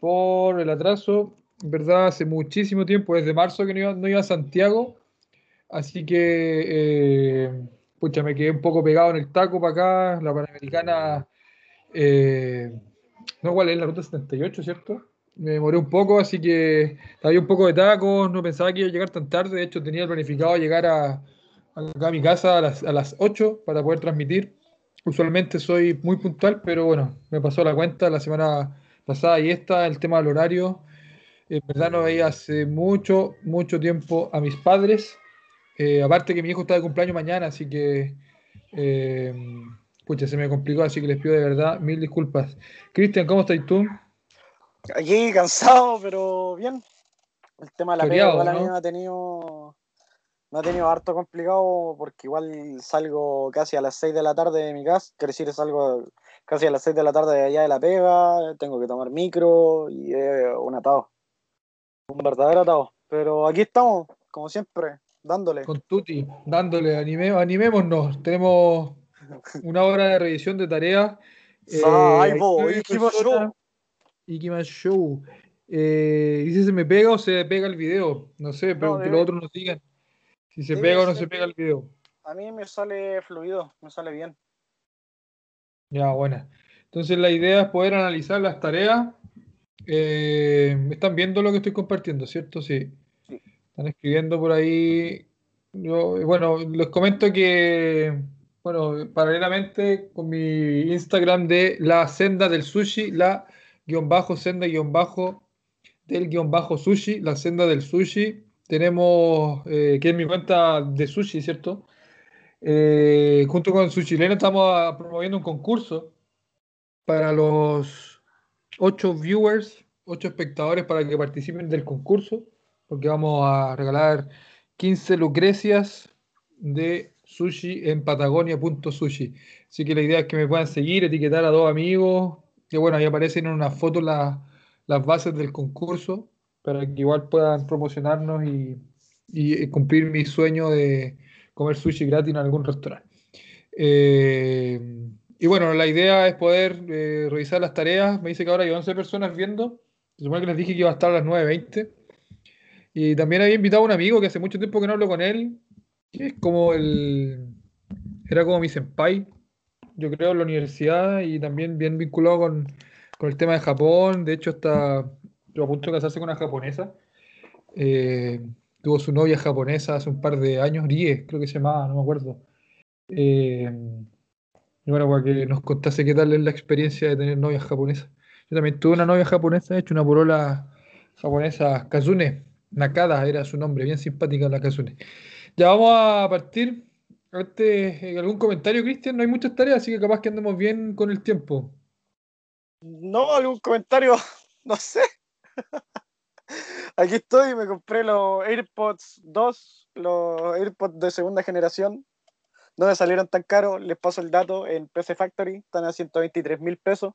por el atraso. En verdad, hace muchísimo tiempo, desde marzo que no iba, a Santiago. Así que, eh, me quedé un poco pegado en el taco para acá. La Panamericana, eh, no, ¿cuál es? La ruta 78, ¿cierto? Me demoré un poco, así que había un poco de tacos. No pensaba que iba a llegar tan tarde. De hecho, tenía planificado llegar a, a mi casa a las, a las 8 para poder transmitir. Usualmente soy muy puntual, pero bueno, me pasó la cuenta la semana pasada y esta, el tema del horario. En verdad no veía hace mucho, mucho tiempo a mis padres. Eh, aparte que mi hijo está de cumpleaños mañana, así que, eh, se me complicó, así que les pido de verdad mil disculpas. Cristian, ¿cómo estás tú? Aquí cansado, pero bien. El tema de la pega igual me ha tenido, me ha tenido harto complicado porque igual salgo casi a las 6 de la tarde de mi casa, quiero decir, salgo casi a las 6 de la tarde de allá de la pega, tengo que tomar micro y es un atado. Un verdadero atado. Pero aquí estamos, como siempre, dándole. Con Tuti, dándole, anime, animémonos. Tenemos una hora de revisión de tareas. Eh, ahí voy, Show. Eh, ¿Y si se me pega o se pega el video? No sé, pero que los otros nos digan si se pega o no se pega el video. A mí me sale fluido, me sale bien. Ya, buena. Entonces la idea es poder analizar las tareas. Eh, están viendo lo que estoy compartiendo, ¿cierto? Sí. Están escribiendo por ahí. bueno, les comento que, bueno, paralelamente con mi Instagram de la senda del sushi, la guion bajo senda guion bajo del guion bajo sushi, la senda del sushi, tenemos, eh, que es mi cuenta de sushi, ¿cierto? Eh, junto con su chileno estamos promoviendo un concurso para los ocho viewers, ocho espectadores para que participen del concurso, porque vamos a regalar 15 lucrecias de sushi en patagonia.sushi. Así que la idea es que me puedan seguir, etiquetar a dos amigos, que bueno, ahí aparecen en una foto las bases del concurso, para que igual puedan promocionarnos y cumplir mi sueño de comer sushi gratis en algún restaurante. Eh, y bueno, la idea es poder eh, revisar las tareas. Me dice que ahora hay 11 personas viendo. Se supone que les dije que iba a estar a las 9.20. Y también había invitado a un amigo que hace mucho tiempo que no hablo con él. Que es como el. Era como mi senpai, yo creo, en la universidad y también bien vinculado con, con el tema de Japón. De hecho, está a punto de casarse con una japonesa. Eh, tuvo su novia japonesa hace un par de años, Rie, creo que se llamaba, no me acuerdo. Eh, y bueno, para que nos contase qué tal es la experiencia de tener novias japonesas. Yo también tuve una novia japonesa, de hecho, una porola japonesa, Kazune Nakada era su nombre, bien simpática la Kazune. Ya vamos a partir. Este, ¿Algún comentario, Cristian? No hay muchas tareas, así que capaz que andemos bien con el tiempo. No, algún comentario, no sé. Aquí estoy, me compré los AirPods 2, los AirPods de segunda generación. No me salieron tan caros, les paso el dato en PC Factory, están a 123 mil pesos.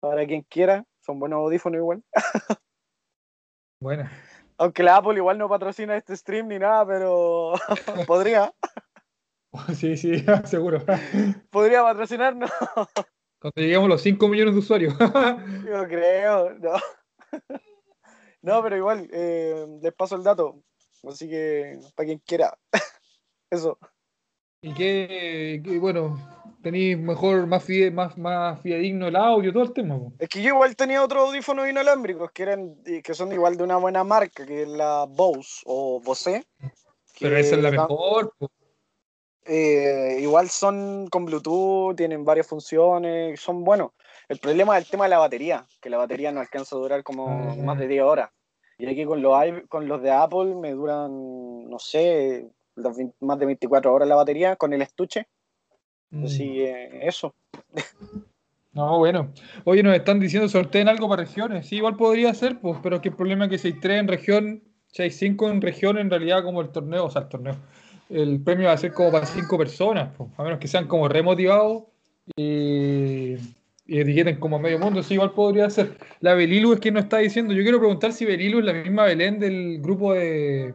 Para quien quiera, son buenos audífonos igual. Bueno. Aunque la Apple igual no patrocina este stream ni nada, pero podría. Sí, sí, seguro. Podría patrocinarnos. Cuando lleguemos a los 5 millones de usuarios. Yo creo, no. No, pero igual, eh, les paso el dato. Así que, para quien quiera. Eso. Y que, bueno, tenéis mejor, más, más, más fidedigno el audio, todo el tema. Es que yo igual tenía otros audífonos inalámbricos que eran que son igual de una buena marca, que es la Bose o Bose. Pero esa es la mejor. Eh, igual son con Bluetooth, tienen varias funciones, son buenos. El problema es el tema de la batería, que la batería no alcanza a durar como ah. más de 10 horas. Y aquí con los, con los de Apple me duran, no sé, más de 24 horas la batería con el estuche. Así mm. que eso. No, bueno. Oye, nos están diciendo sorteen algo para regiones. Sí, igual podría ser, pues, pero que el problema es que si hay 3 en región, si hay 5 en región, en realidad como el torneo, o sea, el torneo, el premio va a ser como para 5 personas, pues, a menos que sean como remotivados y y etiqueten como medio mundo, sí, igual podría ser. La Belilu es quien nos está diciendo. Yo quiero preguntar si Belilu es la misma Belén del grupo de,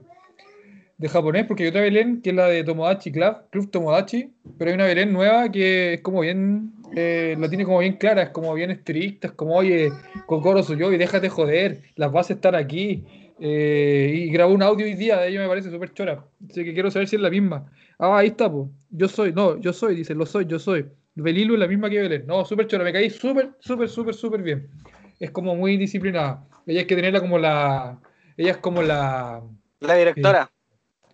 de japonés, porque hay otra Belén que es la de Tomodachi Club, Club Tomodachi, pero hay una Belén nueva que es como bien, eh, la tiene como bien clara, es como bien estricta, es como, oye, Kokoro soy yo y déjate joder, las bases están aquí. Eh, y grabó un audio hoy día, de ello me parece súper chora. Así que quiero saber si es la misma. Ah, ahí está, pues. Yo soy, no, yo soy, dice, lo soy, yo soy. Belilu es la misma que Belén. No, súper chora, me caí súper, súper, súper, súper bien. Es como muy disciplinada. Ella hay que tenerla como la. Ella es como la. La directora.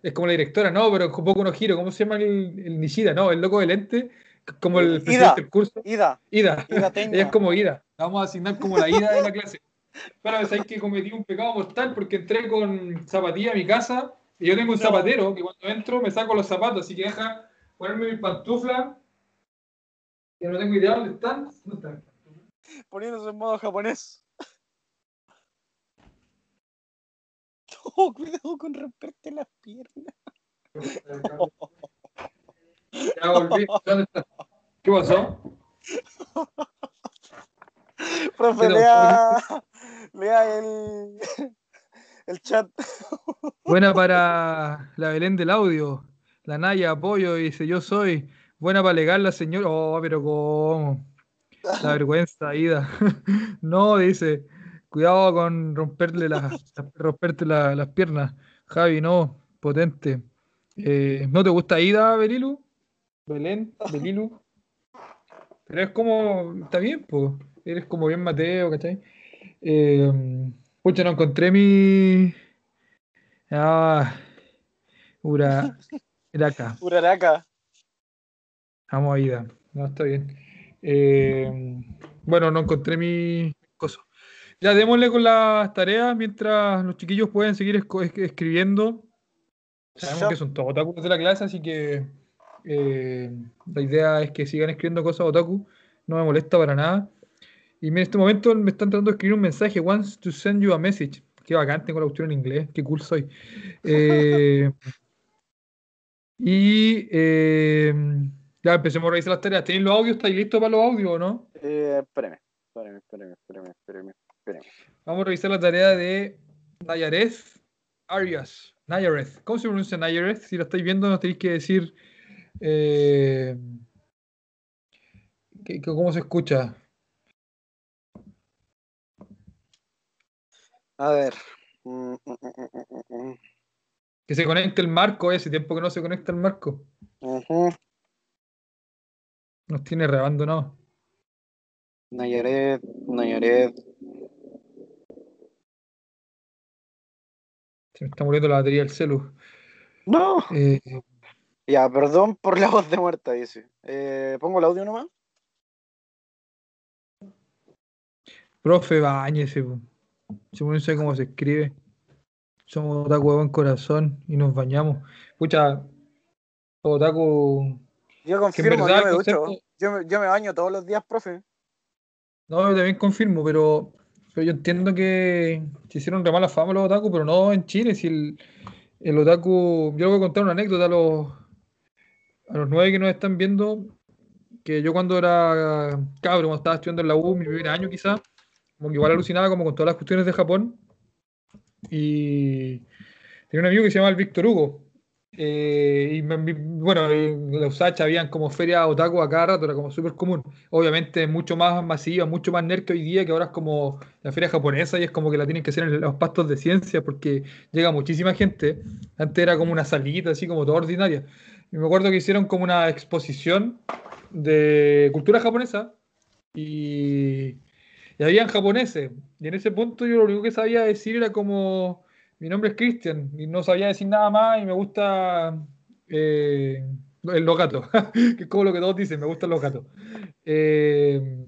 es como la directora, no, pero con poco unos giro. ¿Cómo se llama el, el Nishida? No, el loco de lente. Como el presidente del curso. Ida. Ida. Ida ella es como Ida. La vamos a asignar como la Ida de la clase. Pero sabéis que cometí un pecado mortal porque entré con zapatilla a mi casa y yo tengo un zapatero que cuando entro me saco los zapatos, así que deja ponerme mi pantufla. Que no tengo idea dónde están. Poniéndose en modo japonés. Oh, cuidado con romperte las piernas. Ya volví. ¿Dónde está? ¿Qué pasó? Profe, lea, lea el, el chat. Buena para la Belén del audio. La Naya apoyo dice yo soy. Buena para alegar la señora. Oh, pero ¿cómo? La vergüenza, Ida. no, dice. Cuidado con romperle las, romperte las piernas. Javi, no, potente. Eh, ¿No te gusta Ida, Belilu? Belén, Belilu. Pero es como, está bien, pues. Eres como bien Mateo, ¿cachai? Eh, pucha, no encontré mi. Ah, Ura, Uraraca. Uraraca. Vamos a Ida. No, está bien. Eh, bueno, no encontré mi cosa. Ya démosle con las tareas mientras los chiquillos pueden seguir escribiendo. Sabemos que son todos otaku de la clase, así que eh, la idea es que sigan escribiendo cosas otaku. No me molesta para nada. Y en este momento me están tratando de escribir un mensaje. Wants to send you a message. Qué bacán, tengo la cuestión en inglés. Qué cool soy. Eh, y eh, ya empecemos a revisar las tareas. ¿Tenéis los audios? ¿Estáis listos para los audios o no? Eh, espérame, espérame, espérame, espérame, Vamos a revisar la tarea de Nayareth Arias. Nayareth. ¿Cómo se pronuncia Nayareth? Si lo estáis viendo, nos tenéis que decir eh, cómo se escucha. A ver. Que se conecte el marco ese tiempo que no se conecta el marco. Nos tiene reabandonado. Nayaret, Nayaret. Se me está muriendo la batería del celu. No. Eh, ya, perdón por la voz de muerta, dice. Eh, ¿Pongo el audio nomás? Profe, bañese. Yo no sé cómo se escribe. Somos otaku en corazón y nos bañamos. Pucha, otaku. Yo confirmo, yo, me ducho. yo, me, baño todos los días, profe. No, yo también confirmo, pero, pero yo entiendo que se hicieron re mala fama los otaku, pero no en Chile. Si el, el otaku. Yo voy a contar una anécdota a los, a los nueve que nos están viendo. Que yo cuando era cabro, cuando estaba estudiando en la U, mi primer año quizás como que igual alucinaba como con todas las cuestiones de Japón. Y tenía un amigo que se llamaba el Víctor Hugo. Eh, y bueno, en la USACH habían como ferias otaku a cada rato, era como súper común. Obviamente mucho más masiva, mucho más nerd que hoy día, que ahora es como la feria japonesa y es como que la tienen que hacer en los pastos de ciencia porque llega muchísima gente. Antes era como una salita así como toda ordinaria. Y me acuerdo que hicieron como una exposición de cultura japonesa y y habían japoneses. Y en ese punto yo lo único que sabía decir era como, mi nombre es Cristian, y no sabía decir nada más, y me gusta eh, los gatos, que es como lo que todos dicen, me gustan los gatos. Eh,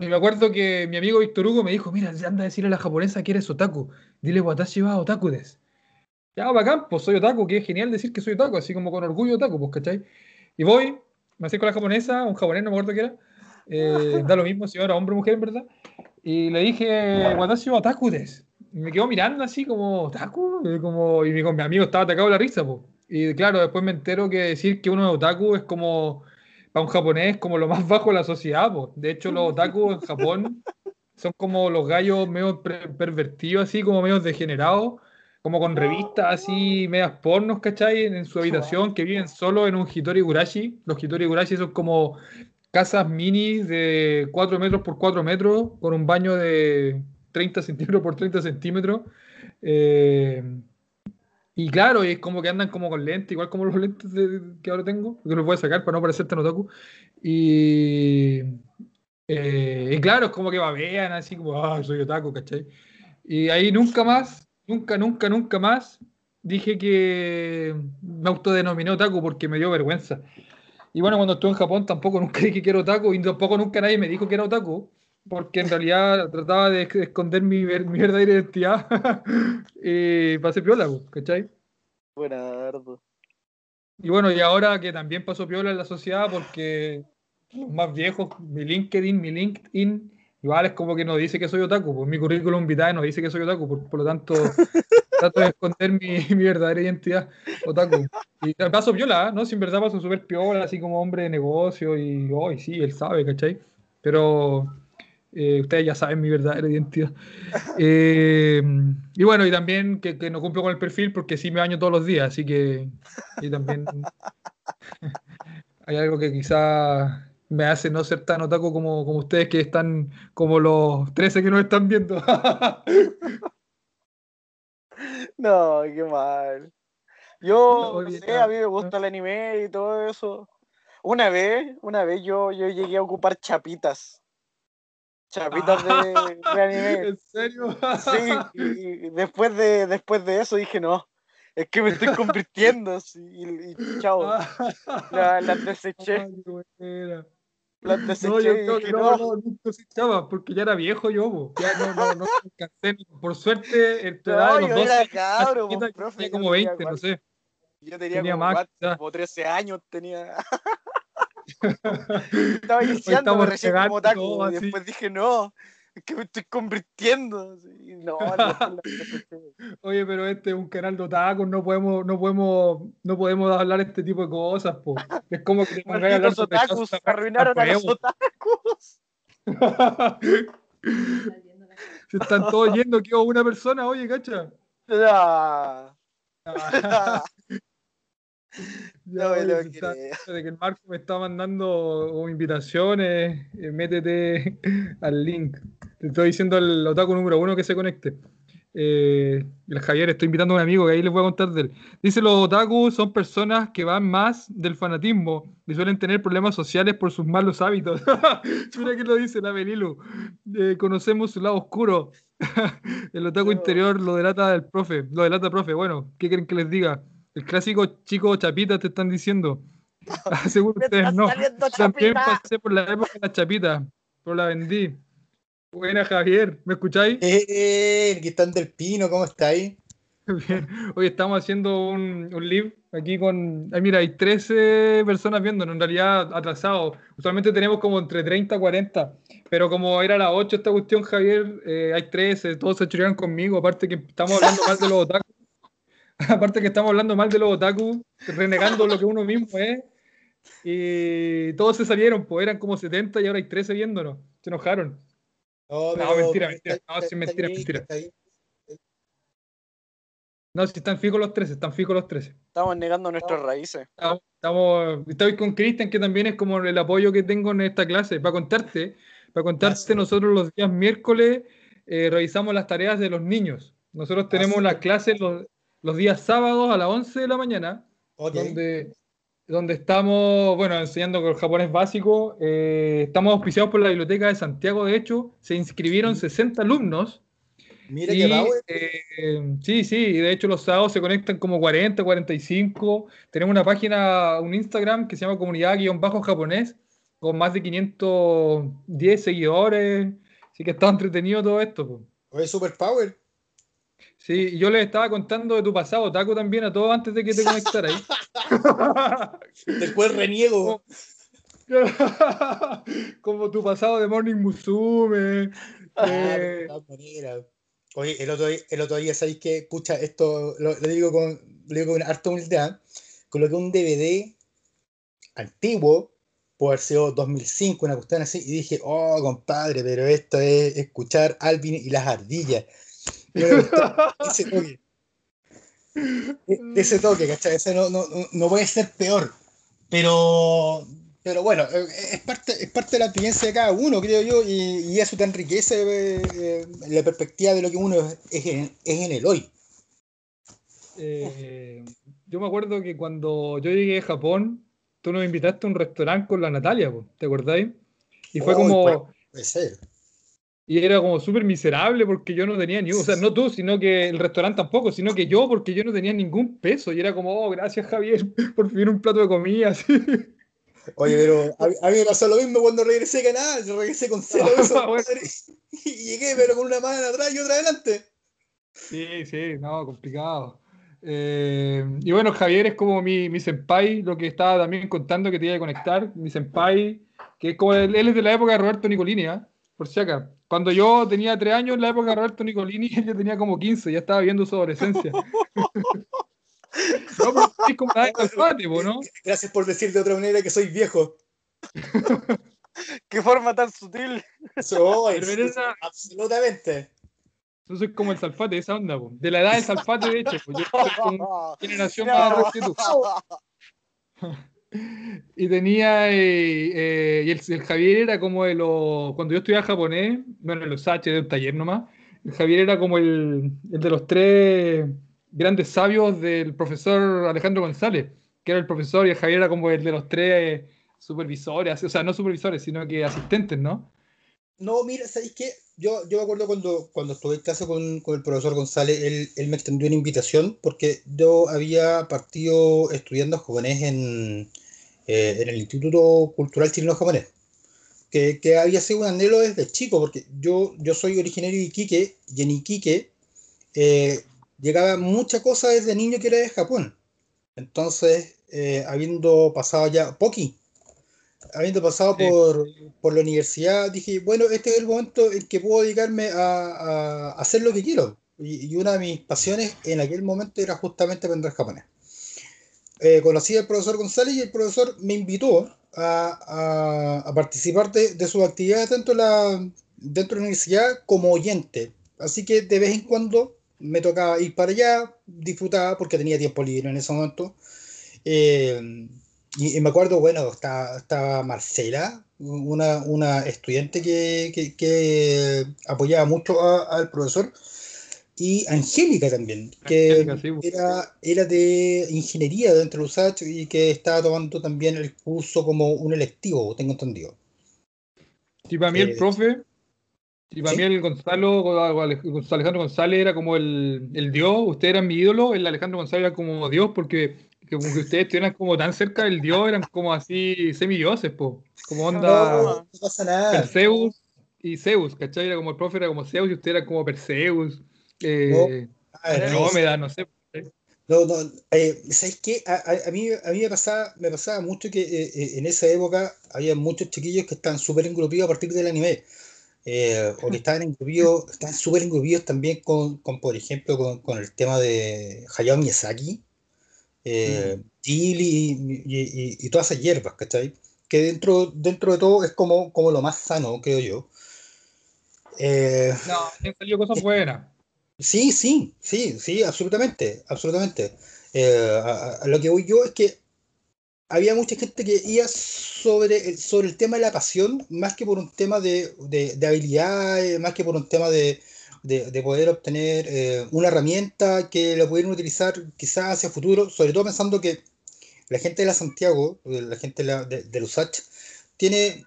y me acuerdo que mi amigo Víctor Hugo me dijo, mira, anda a decirle a la japonesa que eres otaku, dile watashi wa otaku des. Ya, bacán, pues soy otaku, que es genial decir que soy otaku, así como con orgullo otaku, pues, ¿cachai? Y voy, me acerco a la japonesa, un japonés, no me acuerdo qué era, eh, da lo mismo si ahora hombre o mujer, en verdad. Y le dije, Watashi otaku des. Me quedó mirando así como, ¿otaku? Y, como, y mi, mi, amigo estaba atacado de la risa, pues. Y claro, después me entero que decir que uno es otaku es como, para un japonés, como lo más bajo de la sociedad, pues. De hecho, los otaku en Japón son como los gallos medio pervertidos, así como medio degenerados, como con revistas así, medias pornos, ¿cachai? En, su habitación, que viven solo en un Hitori Gurashi. Los Hitori Gurashi son como casas mini de 4 metros por 4 metros, con un baño de 30 centímetros por 30 centímetros. Eh, y claro, es como que andan como con lentes, igual como los lentes que ahora tengo, que los voy a sacar para no parecer tan otaku. Y, eh, y claro, es como que babean así como, ah, soy otaku, ¿cachai? Y ahí nunca más, nunca, nunca, nunca más dije que me autodenominé otaku porque me dio vergüenza. Y bueno, cuando estuve en Japón tampoco nunca dije que era otaku y tampoco nunca nadie me dijo que era otaku, porque en realidad trataba de, esconder mi, mi, verdadera identidad y pasé piola, ¿cachai? Buenardo. Y bueno, y ahora que también pasó piola en la sociedad porque los más viejos, mi LinkedIn, mi LinkedIn, igual es como que no dice que soy otaku, pues mi currículum vitae no dice que soy otaku, por, por lo tanto trato de esconder mi, mi, verdadera identidad otaku. Y paso piola, ¿no? Sin verdad paso súper piola, así como hombre de negocio y hoy sí, él sabe, ¿cachai? Pero eh, ustedes ya saben mi verdadera identidad. Eh, y bueno, y también que, que, no cumplo con el perfil porque sí me baño todos los días, así que y también hay algo que quizá me hace no ser tan otaku como, como ustedes que están como los 13 que nos están viendo. no, qué mal. Yo, no, sé, a mí me gusta el anime y todo eso. Una vez, una vez yo, yo llegué a ocupar chapitas. Chapitas de, de, anime. ¿En serio? Sí, y después de, después de eso dije, no, es que me estoy convirtiendo. y, y, chao. Las la deseché. Las deseché no, yo, creo que no, no, no cosechaba porque ya era viejo yo, ya no, no, no, Por suerte, no, de los yo dos, era cabro, profe, tenía como 20, no sé. Yo tenía, tenía como, más, como 13 años, tenía. Estaba iniciando recién como taco, y después dije, no, es que me estoy convirtiendo. No, Oye, pero este es un canal de otakus, no podemos, no podemos, no podemos hablar este tipo de cosas, po. Es como que hablar los otakus, arruinaron a los otakus. Se están todos yendo, quedó una persona, oye, cacha. No me lo De que el Marco me está mandando invitaciones, eh, métete al link. Te estoy diciendo el otaku número uno que se conecte. Eh, el Javier, estoy invitando a un amigo que ahí les voy a contar de él. Dice: Los otaku son personas que van más del fanatismo y suelen tener problemas sociales por sus malos hábitos. Mira que lo dice la Belilu. Eh, conocemos su lado oscuro. el otaku interior lo delata el profe. Lo delata el profe. Bueno, ¿qué quieren que les diga? El clásico chico chapita te están diciendo. Seguro ustedes no. También pasé por la época de la chapita, pero la vendí. Buena Javier, ¿me escucháis? Eh, el que están del Pino, ¿cómo estáis? Bien. Hoy estamos haciendo un, un live aquí con. Ay, mira, hay 13 personas viendo, en realidad atrasado. Usualmente tenemos como entre 30 y 40, pero como era la 8 esta cuestión, Javier, eh, hay 13, todos se churrean conmigo. Aparte que estamos hablando más de los otakus. Aparte que estamos hablando mal de los otaku, renegando lo que uno mismo es. Y todos se salieron, pues eran como 70 y ahora hay 13 viéndonos. Se enojaron. No, mentira, mentira. No, sí, mentira, mentira. No, si están fijos los 13, están fijos los 13. Estamos negando nuestras raíces. Estamos, estamos, estoy con Cristian, que también es como el apoyo que tengo en esta clase. Para contarte, para contarte, nosotros los días miércoles eh, revisamos las tareas de los niños. Nosotros tenemos las clases los, los días sábados a las 11 de la mañana, donde, donde estamos, bueno, enseñando con el japonés básico. Eh, estamos auspiciados por la Biblioteca de Santiago, de hecho, se inscribieron 60 alumnos. Mira que va, eh, Sí, sí, y de hecho los sábados se conectan como 40, 45. Tenemos una página, un Instagram que se llama comunidad-japonés, con más de 510 seguidores. Así que está entretenido todo esto. Oye, Super Power. Sí, yo les estaba contando de tu pasado, Taco, también a todos antes de que te conectaras. Después reniego. Como tu pasado de Morning Musume. Eh... Oye, el otro, el otro día, ¿sabéis qué? Pucha, esto lo, digo con, lo digo con harta humildad. Coloqué un DVD antiguo, puede haber sido 2005, una cuestión así, y dije, oh, compadre, pero esto es escuchar Alvin y las ardillas. De ese toque, ¿cachai? Ese no, no, no puede ser peor. Pero, pero bueno, eh, es parte, es parte de la experiencia de cada uno, creo yo, y, y eso te enriquece eh, la perspectiva de lo que uno es en, es en el hoy. Eh, yo me acuerdo que cuando yo llegué a Japón, tú nos invitaste a un restaurante con la Natalia, ¿te acordáis? Y fue como... Puede ser. Y era como súper miserable porque yo no tenía ni, o sea, no tú, sino que el restaurante tampoco, sino que yo porque yo no tenía ningún peso. Y era como, oh, gracias Javier, por fin un plato de comida. Oye, pero a, mí me pasó lo mismo cuando regresé a Canadá, yo regresé con cero pesos y llegué, pero con una mano atrás y otra adelante. Sí, sí, no, complicado. Eh, y bueno, Javier es como mi, mi senpai, lo que estaba también contando que te iba a conectar, mi senpai, que es como él, es de la época de Roberto Nicolini, ¿eh? Por si acá. Cuando yo tenía tres años en la época de Roberto Nicolini, yo tenía como 15, ya estaba viendo su adolescencia. no, es como ¿no? Gracias por decir de otra manera que soy viejo. Qué forma tan sutil. Soy, absolutamente. Yo soy como el Salfate, esa onda, po. de la edad del Salfate, de hecho. Pues yo soy como generación más que tú. Y tenía, eh, eh, y el, Javier era como de los, cuando yo estudiaba japonés, bueno, en los H de un taller nomás, el Javier era como el, el, de los tres grandes sabios del profesor Alejandro González, que era el profesor y el Javier era como el de los tres supervisores, o sea, no supervisores, sino que asistentes, ¿no? No, mira, ¿sabéis qué? Yo, yo me acuerdo cuando, cuando estuve en casa con, con el profesor González, él, él, me extendió una invitación porque yo había partido estudiando japonés en, eh, en el Instituto Cultural Chileno Japonés, que, que, había sido un anhelo desde chico, porque yo, yo soy originario de Iquique y en Iquique eh, llegaba mucha cosa desde niño que era de Japón. Entonces, eh, habiendo pasado ya, Poki, habiendo pasado por, por, la universidad, dije, bueno, este es el momento en que puedo dedicarme a, a hacer lo que quiero. Y, y, una de mis pasiones en aquel momento era justamente aprender japonés. Eh, conocí al profesor González y el profesor me invitó a, a, participar de, de sus actividades dentro de, la, dentro de la universidad como oyente. Así que de vez en cuando me tocaba ir para allá, disfrutaba porque tenía tiempo libre en ese momento. Eh, y, me acuerdo, bueno, estaba, estaba Marcela, una, una estudiante que, que, que apoyaba mucho al profesor, y Angélica también, que pues. era, era de ingeniería dentro de USACH y que estaba tomando también el curso como un electivo, tengo entendido. Y para mí el eh, profe, y para mí el Gonzalo, Alejandro González era como el, el dios, usted era mi ídolo, el Alejandro González era como dios porque como que ustedes estuvieran como tan cerca del dios, eran como así semidioses, po. como onda no, pasa nada. Perseus y Zeus, ¿cachai? Era como el profe era como Zeus y usted era como Perseus. Eh, no, me da, no sé. No, no, eh, ¿sabes qué? A, a, mí, a mí me pasaba, me pasaba mucho que eh, eh, en esa época había muchos chiquillos que estaban súper engrupidos a partir del anime. Eh, o que estaban engrupidos, estaban súper engrupidos también con, con, por ejemplo, con, con, el tema de Hayao Miyazaki eh, mm. y, y, y, todas esas hierbas, ¿cachai? Que dentro, dentro de todo es como, como lo más sano, creo yo. Eh, no, han salido cosas buenas. Sí, sí, sí, sí, absolutamente, absolutamente. Eh, a, lo que voy yo es que había mucha gente que iba sobre, sobre el tema de la pasión, más que por un tema de, de, de habilidad, más que por un tema de, de, poder obtener eh, una herramienta que la pudieran utilizar quizás hacia futuro, sobre todo pensando que la gente de la Santiago, eh, la gente de, la, de, tiene,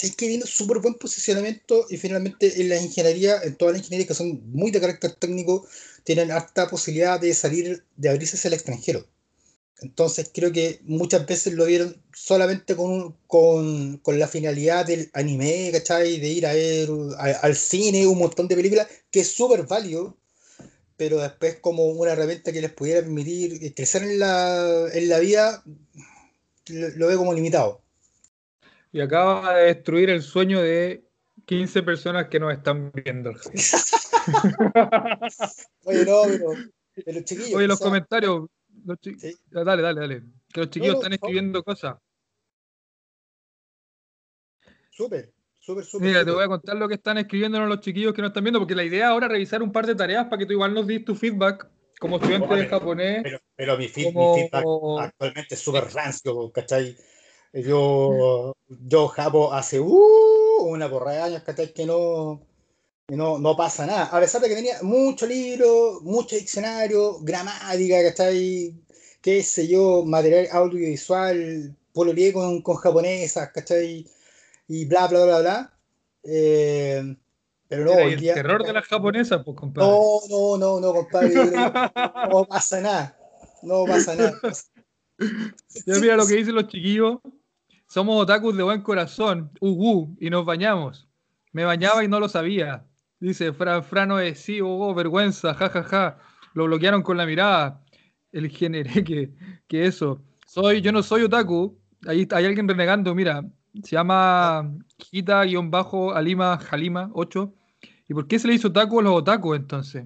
es que viene súper buen posicionamiento y finalmente en la ingeniería, en todas las ingenierías que son muy de carácter técnico, tienen harta posibilidad de salir, de abrirse hacia el extranjero. Entonces creo que muchas veces lo vieron solamente con, con, con la finalidad del anime, ¿cachai? De ir a ver al cine, un montón de películas, que es súper válido, pero después como una herramienta que les pudiera permitir crecer en la, en la vida, lo, lo veo como limitado. Y acaba de destruir el sueño de 15 personas que nos están viendo. Oye, no, pero, pero chiquillos. Oye, los comentarios, Dale, dale, dale. Que los chiquillos están escribiendo cosas. Súper, súper, súper. Mira, te voy a contar lo que están escribiendo los chiquillos que nos están viendo, porque la idea ahora es revisar un par de tareas para que tú igual nos des tu feedback como estudiante de japonés. Pero, mi, feedback actualmente es súper rancio, ¿cachai? Yo, yo japo hace uh, una porra de años, ¿cachai? Que no, no, no pasa nada. A pesar de que tenía mucho libro, mucho diccionario, gramática, ¿cachai? Qué sé yo, material audiovisual, pololeé con, con japonesas, ¿cachai? Y bla, bla, bla, bla. Eh, pero no, el terror de las japonesas, pues, compadre. No, no, no, no, compadre. no pasa nada. No pasa nada. Ya mira lo que dicen los chiquillos. Somos otakus de buen corazón, uh, y nos bañamos. Me bañaba y no lo sabía. Dice Fran, Frano es sí, oh, vergüenza, jajaja. Ja, ja. Lo bloquearon con la mirada. El generé que, que eso. Soy, yo no soy otaku. Ahí hay alguien renegando, mira. Se llama Gita-Alima Jalima 8. ¿Y por qué se le hizo otaku a los otakus entonces?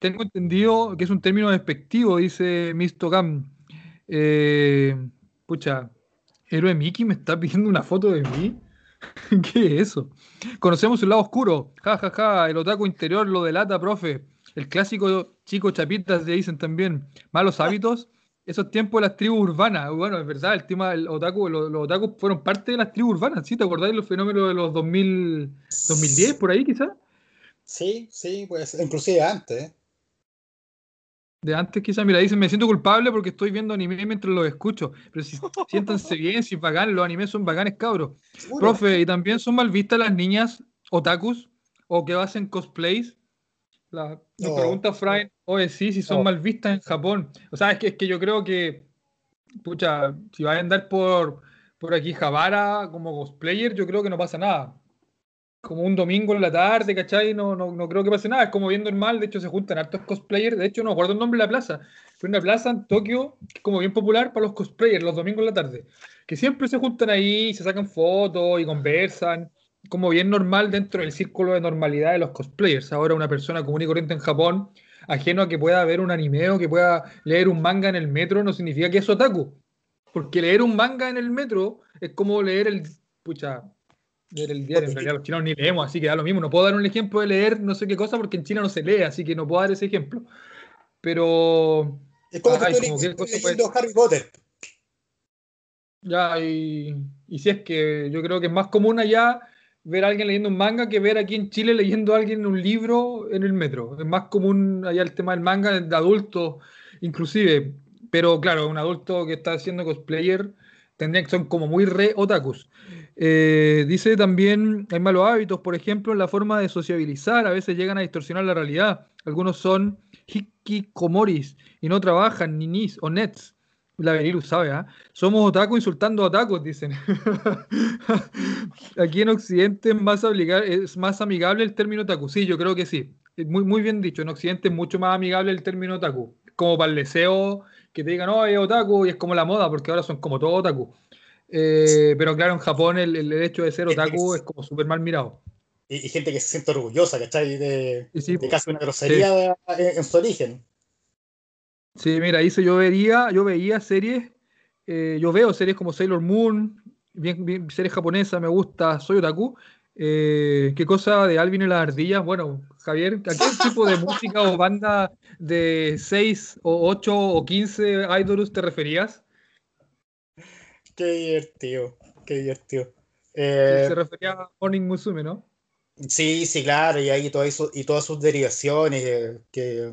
Tengo entendido que es un término despectivo, dice Misto Gam. Eh, pucha, Héroe Mickey me está pidiendo una foto de mí. ¿Qué es eso? Conocemos el lado oscuro. Ja, ja, ja. El otaku interior lo delata, profe. El clásico chico chapitas le dicen también. Malos hábitos. Esos tiempos de las tribus urbanas. Bueno, es verdad, el tema del otaku, los, los otakus fueron parte de las tribus urbanas. ¿Sí? ¿Te acordáis de los fenómenos de los 2000, 2010, por ahí quizás? Sí, sí, pues inclusive antes. De antes quizás, mira, dicen, me siento culpable porque estoy viendo anime mientras los escucho. Pero si siéntanse bien, si bacanes, los animes son bacanes, cabros. Profe, ¿y también son mal vistas las niñas otakus o que hacen cosplays? La, nos pregunta Fry, oye, sí, si son mal vistas en Japón. O sea, es que, es que yo creo que, pucha, si vas a andar por, por aquí Javara como cosplayer, yo creo que no pasa nada como un domingo en la tarde, ¿cachai? No, no, no creo que pase nada, es como viendo el mal, de hecho se juntan hartos cosplayers, de hecho no recuerdo el nombre de la plaza, fue una plaza en Tokio como bien popular para los cosplayers los domingos en la tarde, que siempre se juntan ahí, se sacan fotos y conversan, como bien normal dentro del círculo de normalidad de los cosplayers. Ahora una persona común y corriente en Japón, ajeno a que pueda ver un anime o que pueda leer un manga en el metro, no significa que es otaku, porque leer un manga en el metro es como leer el, pucha, leer el diario. En realidad los chinos ni leemos, así que da lo mismo. No puedo dar un ejemplo de leer no sé qué cosa porque en China no se lee, así que no puedo dar ese ejemplo. Pero. Es como que leyendo Harry Potter. Ya, y, y si es que yo creo que es más común allá ver a alguien leyendo un manga que ver aquí en Chile leyendo a alguien un libro en el metro. Es más común allá el tema del manga de adultos, inclusive. Pero claro, un adulto que está haciendo cosplayer tendría que son como muy re otakus. Eh, dice también, hay malos hábitos, por ejemplo, en la forma de sociabilizar, a veces llegan a distorsionar la realidad. Algunos son hikikomoris y no trabajan, ni nis o nets. La Veniru sabe, ¿ah? Somos otaku insultando a otakus, dicen. Aquí en Occidente es más, es más amigable el término otaku. Sí, yo creo que sí. Muy, muy bien dicho. En Occidente es mucho más amigable el término otaku. Como para el deseo que te digan, no, es otaku, y es como la moda, porque ahora son como todo otaku. Eh, pero claro, en Japón el, el, hecho de ser otaku es, como súper mal mirado. Y, gente que se siente orgullosa, ¿cachai? De, de pues, casi una grosería en, su origen. Sí, mira, dice yo vería, yo veía series, eh, yo veo series como Sailor Moon, bien, series japonesas, me gusta, soy otaku. Eh, ¿Qué cosa de Alvin y las ardillas? Bueno, Javier, ¿a qué tipo de música o banda de 6 o 8 o 15 idols te referías? Qué divertido, qué divertido. Eh, se refería a Morning Musume, ¿no? Sí, sí, claro, y ahí todo eso, y todas sus derivaciones, eh, que,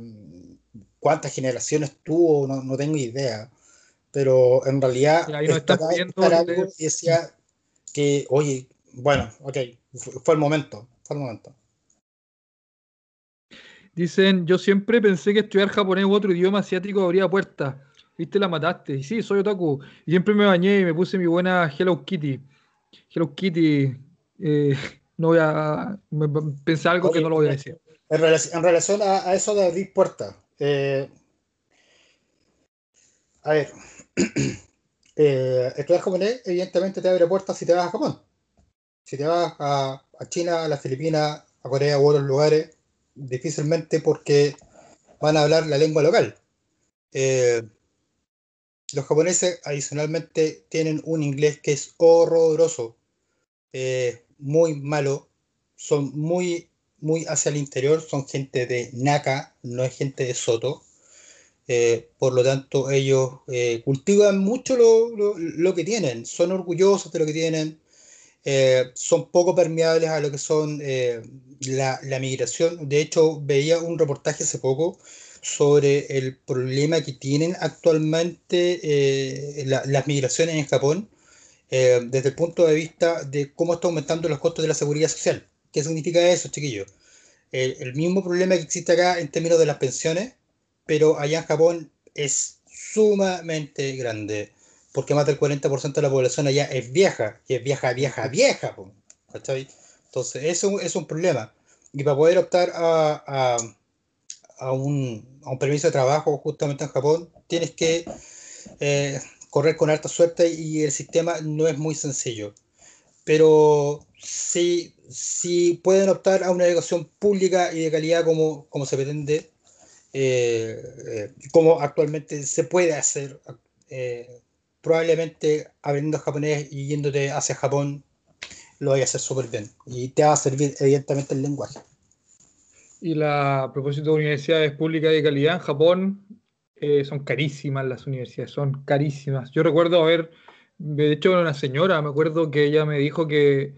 cuántas generaciones tuvo, no, tengo idea. Pero en realidad, ahí no está y decía que, oye, bueno, ok, fue el momento, fue el momento. Dicen, yo siempre pensé que estudiar japonés u otro idioma asiático abría puertas viste, la mataste. Y sí, soy otaku. Y siempre me bañé y me puse mi buena Hello Kitty. Hello Kitty, eh, no voy a pensar algo que no lo voy a decir. En relación, a, eso de abrir puertas, eh, a ver, eh, estudiar japonés evidentemente te abre puertas si te vas a Japón. Si te vas a, a China, a las Filipinas, a Corea u otros lugares, difícilmente porque van a hablar la lengua local. Eh, los japoneses adicionalmente tienen un inglés que es horroroso, eh, muy malo, son muy, muy hacia el interior, son gente de Naka, no es gente de Soto. Eh, por lo tanto, ellos eh, cultivan mucho lo, que tienen, son orgullosos de lo que tienen, son poco permeables a lo que son la, migración. De hecho, veía un reportaje hace poco sobre el problema que tienen actualmente las migraciones en Japón desde el punto de vista de cómo está aumentando los costos de la seguridad social. ¿Qué significa eso, chiquillos? el mismo problema que existe acá en términos de las pensiones pero allá en Japón es sumamente grande, porque más del 40% de la población allá es vieja, y es vieja, vieja, vieja, Entonces, eso es un problema. Y para poder optar a, a, un, a un, permiso de trabajo justamente en Japón, tienes que eh, correr con alta suerte y el sistema no es muy sencillo. Pero si, si pueden optar a una educación pública y de calidad como, como se pretende, eh, eh, como actualmente se puede hacer. Probablemente aprendiendo japonés y yéndote hacia Japón lo vaya a hacer súper bien y te va a servir evidentemente el lenguaje. Y la, a propósito de universidades públicas de calidad en Japón, son carísimas las universidades, son carísimas. Yo recuerdo haber, de hecho, una señora, me acuerdo que ella me dijo que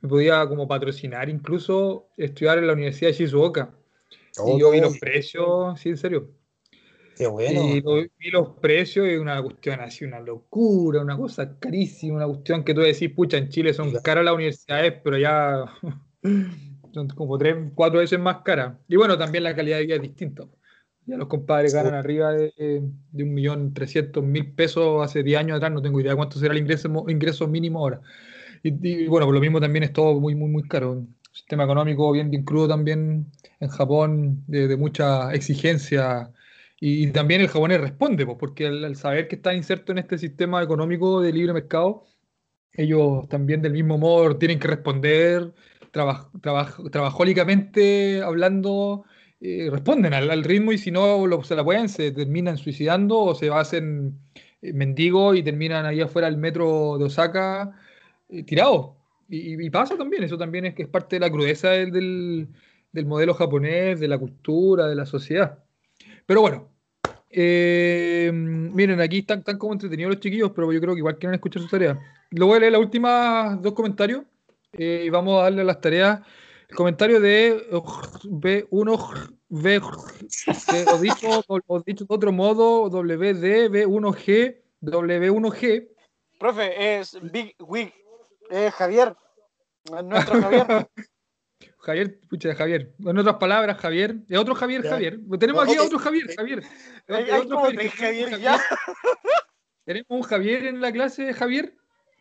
me podía como patrocinar incluso estudiar en la Universidad de Shizuoka y yo vi los precios, sí, en serio. Qué bueno. Y vi los precios y una cuestión así, una locura, una cosa carísima, una cuestión que tú decís, pucha, en Chile son caras las universidades, pero ya son como tres, cuatro veces más caras. Y bueno, también la calidad de vida es distinta. Ya los compadres ganan arriba de, de un millón trescientos mil pesos hace 10 años atrás, no tengo idea cuánto será el ingreso, ingreso mínimo ahora. Y, y, bueno, por lo mismo también es todo muy, muy, muy caro sistema económico bien, bien crudo también en Japón, de, mucha exigencia. Y, también el japonés responde, pues, porque al, saber que está inserto en este sistema económico de libre mercado, ellos también del mismo modo tienen que responder trabajólicamente hablando, eh, responden al, ritmo y si no lo, se la pueden, se terminan suicidando o se hacen eh, mendigos y terminan ahí afuera del metro de Osaka eh, tirados. Y, pasa también, eso también es que es parte de la crudeza del, modelo japonés, de la cultura, de la sociedad. Pero bueno, eh, miren, aquí están, tan como entretenidos los chiquillos, pero yo creo que igual quieren escuchar sus tareas. Lo voy a leer las últimas dos comentarios eh, y vamos a darle las tareas. El comentario de B1 V, o dicho, dicho de otro modo, WD, B1G, W1G. Profe, es Big Wig eh, Javier, nuestro Javier. Javier, pucha, Javier. En otras palabras, Javier. Es otro Javier, Javier. Tenemos aquí a otro Javier, Javier. otro Javier, ya. Tenemos un Javier en la clase Javier,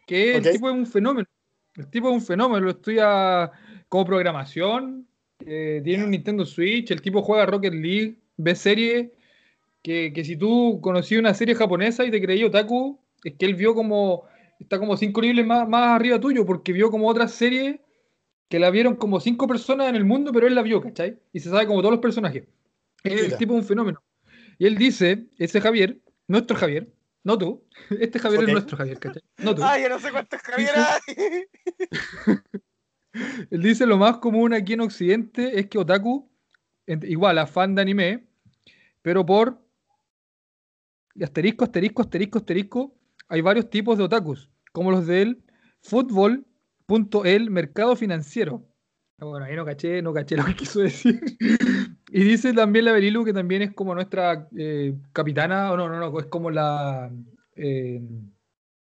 que el tipo es un fenómeno. El tipo es un fenómeno, lo estudia como programación, tiene un Nintendo Switch, el tipo juega Rocket League, ve series, que, que si tú conocías una serie japonesa y te creí otaku, es que él vio como está como cinco niveles más, más arriba tuyo, porque vio como otra serie que la vieron como cinco personas en el mundo, pero él la vio, ¿cachai? Y se sabe como todos los personajes. Es el tipo de un fenómeno. Y él dice, ese Javier, nuestro Javier, no tú, este Javier es nuestro Javier, ¿cachai? No tú. Ay, yo no sé cuántos Javier hay. él dice, lo más común aquí en Occidente es que Otaku, igual a fan de anime, pero por asterisco, asterisco, asterisco, asterisco, hay varios tipos de otakus, como los del fútbol.el mercado financiero. Bueno, ahí no caché, no caché lo que quiso decir. Y dice también la Berilu que también es como nuestra eh, capitana, o no, no, no, es como la, eh,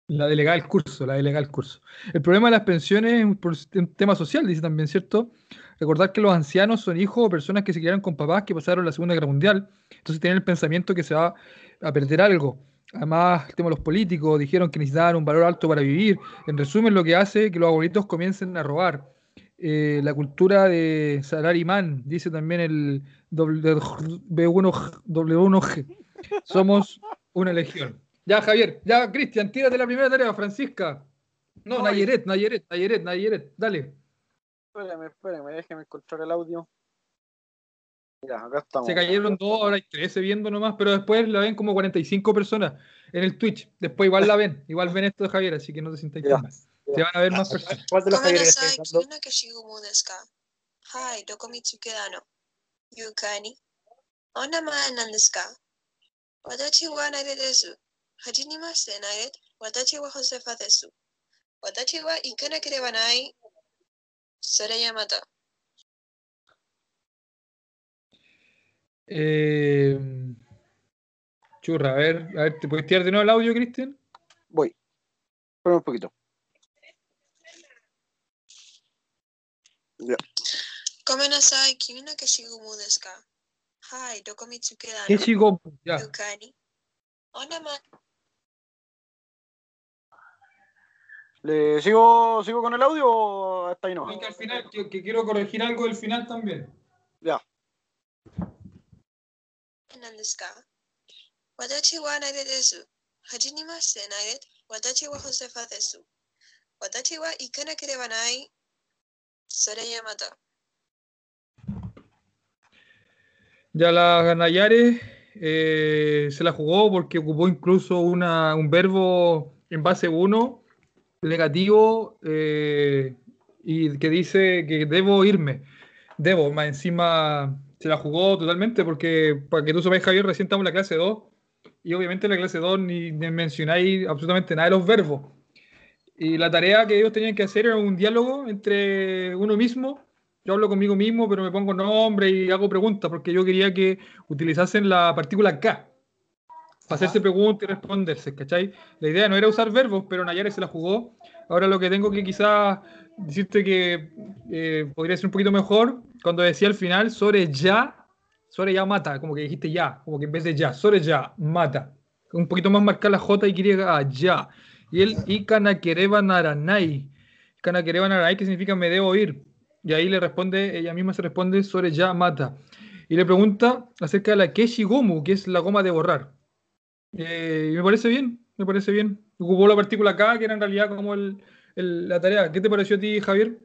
la delegada del curso, la delegada del curso. El problema de las pensiones es un, tema social, dice también, ¿cierto? Recordar que los ancianos son hijos o personas que se criaron con papás que pasaron la Segunda Guerra Mundial, entonces tienen el pensamiento que se va a perder algo. Además, el tema de los políticos dijeron que necesitaban un valor alto para vivir. En resumen, lo que hace que los abuelitos comiencen a robar. Eh, la cultura de Salarimán, dice también el W1, W1G. Somos una legión. Ya, Javier, ya, Cristian, tírate la primera tarea, Francisca. No, Nayeret, Nayeret, Nayeret, Nayeret, dale. Espérame, espérame, déjame encontrar el audio. Se cayeron dos, ahora hay 13 viendo nomás, pero después la ven como 45 personas en el Twitch. Después igual la ven, igual ven esto de Javier, así que no te sientas mal. Se van a ver más personas. ¿Cuál de los Javier Hi, どこ見つけたの Yukani. お名前なんですか Watachi wa naire desu. Hajinimaste naire. Watachi wa Josefa desu. Watachi wa ikana kereba nai. Sore yamata. Eh, churra, a ver, a ver, ¿te puedes tirar de nuevo el audio, Cristian? Voy. Espera un poquito. Ya. ごめんなさい、君の消しゴムですかはい、どこ見つけたの ¿Qué chico? Ya. 了解に。お名前、¿Le sigo, sigo con el audio hasta ahí no? Que al final, que, que quiero corregir algo del final también. Ya. 何ですか私はナイレです。はじめまして、ナイレ。私はホセファです。私は行かなければない。それやまた。Ya la Nayares eh, se la jugó porque ocupó incluso una, un verbo en base 1 negativo eh, y que dice que debo irme. Debo, más encima se la jugó totalmente porque, para que tú sepas, Javier, recién estamos en la clase 2 y obviamente en la clase 2 ni, ni mencionáis absolutamente nada de los verbos. Y la tarea que ellos tenían que hacer era un diálogo entre uno mismo yo hablo conmigo mismo, pero me pongo nombre y hago preguntas, porque yo quería que utilizasen la partícula K para hacerse preguntas y responderse, ¿cachai? La idea no era usar verbos, pero Nayare se la jugó. Ahora lo que tengo que quizás decirte que eh, podría ser un poquito mejor, cuando decía al final, sobre ya, sobre ya mata, como que dijiste ya, como que en vez de ya, sobre ya, mata. Un poquito más marcar la J y a ya. Y el Ikana Kereba Naranai. Ikana Kereba Naranai, que significa me debo ir. Y ahí le responde, ella misma se responde sobre ya mata. Y le pregunta acerca de la Keshigomu, que es la goma de borrar. Eh, y me parece bien, me parece bien. Ocupó la partícula acá, que era en realidad como el, el- la tarea. ¿Qué te pareció a ti, Javier?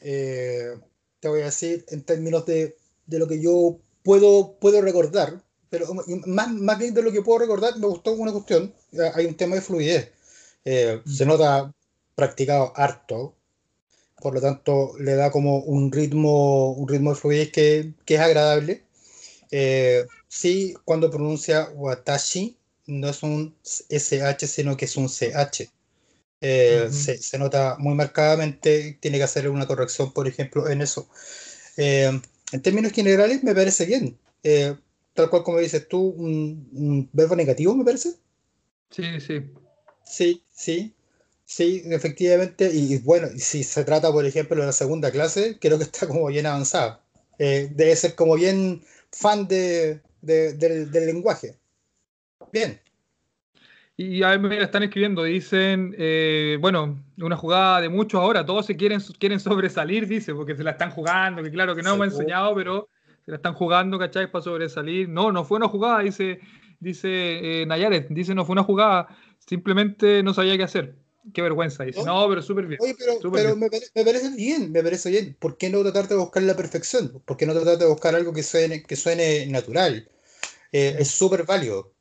Eh, te voy a decir en términos de, de lo que yo puedo, puedo recordar, pero más, más bien de lo que puedo recordar, me gustó una cuestión. Hay un tema de fluidez. Eh, Se nota practicado harto, por lo tanto le da como un ritmo, un ritmo de fluidez que, que es agradable. Eh, sí, cuando pronuncia watashi, no es un SH, sino que es un CH. Eh, se, se nota muy marcadamente, tiene que hacer una corrección, por ejemplo, en eso. Eh, en términos generales, me parece bien. Eh, tal cual como dices tú, un, un verbo negativo, me parece. Sí, sí. Sí, sí, sí, efectivamente. Y, bueno, si se trata, por ejemplo, de la segunda clase, creo que está como bien avanzada. Eh, debe ser como bien fan de, de- del, del lenguaje. Bien. Y a me la están escribiendo, dicen, eh, bueno, una jugada de muchos ahora, todos se quieren, quieren sobresalir, dice, porque se la están jugando, que claro que no hemos enseñado, pero se la están jugando, ¿cachai? Para sobresalir. No, no fue una jugada, dice, dice eh, Nayaret, dice, no fue una jugada, simplemente no sabía qué hacer qué vergüenza. Dice, no, pero súper bien. Oye, pero. Me, parece bien, me parece bien. ¿Por qué no tratar de buscar la perfección? ¿Por qué no tratar de buscar algo que suene, que suene natural? Eh, es súper válido.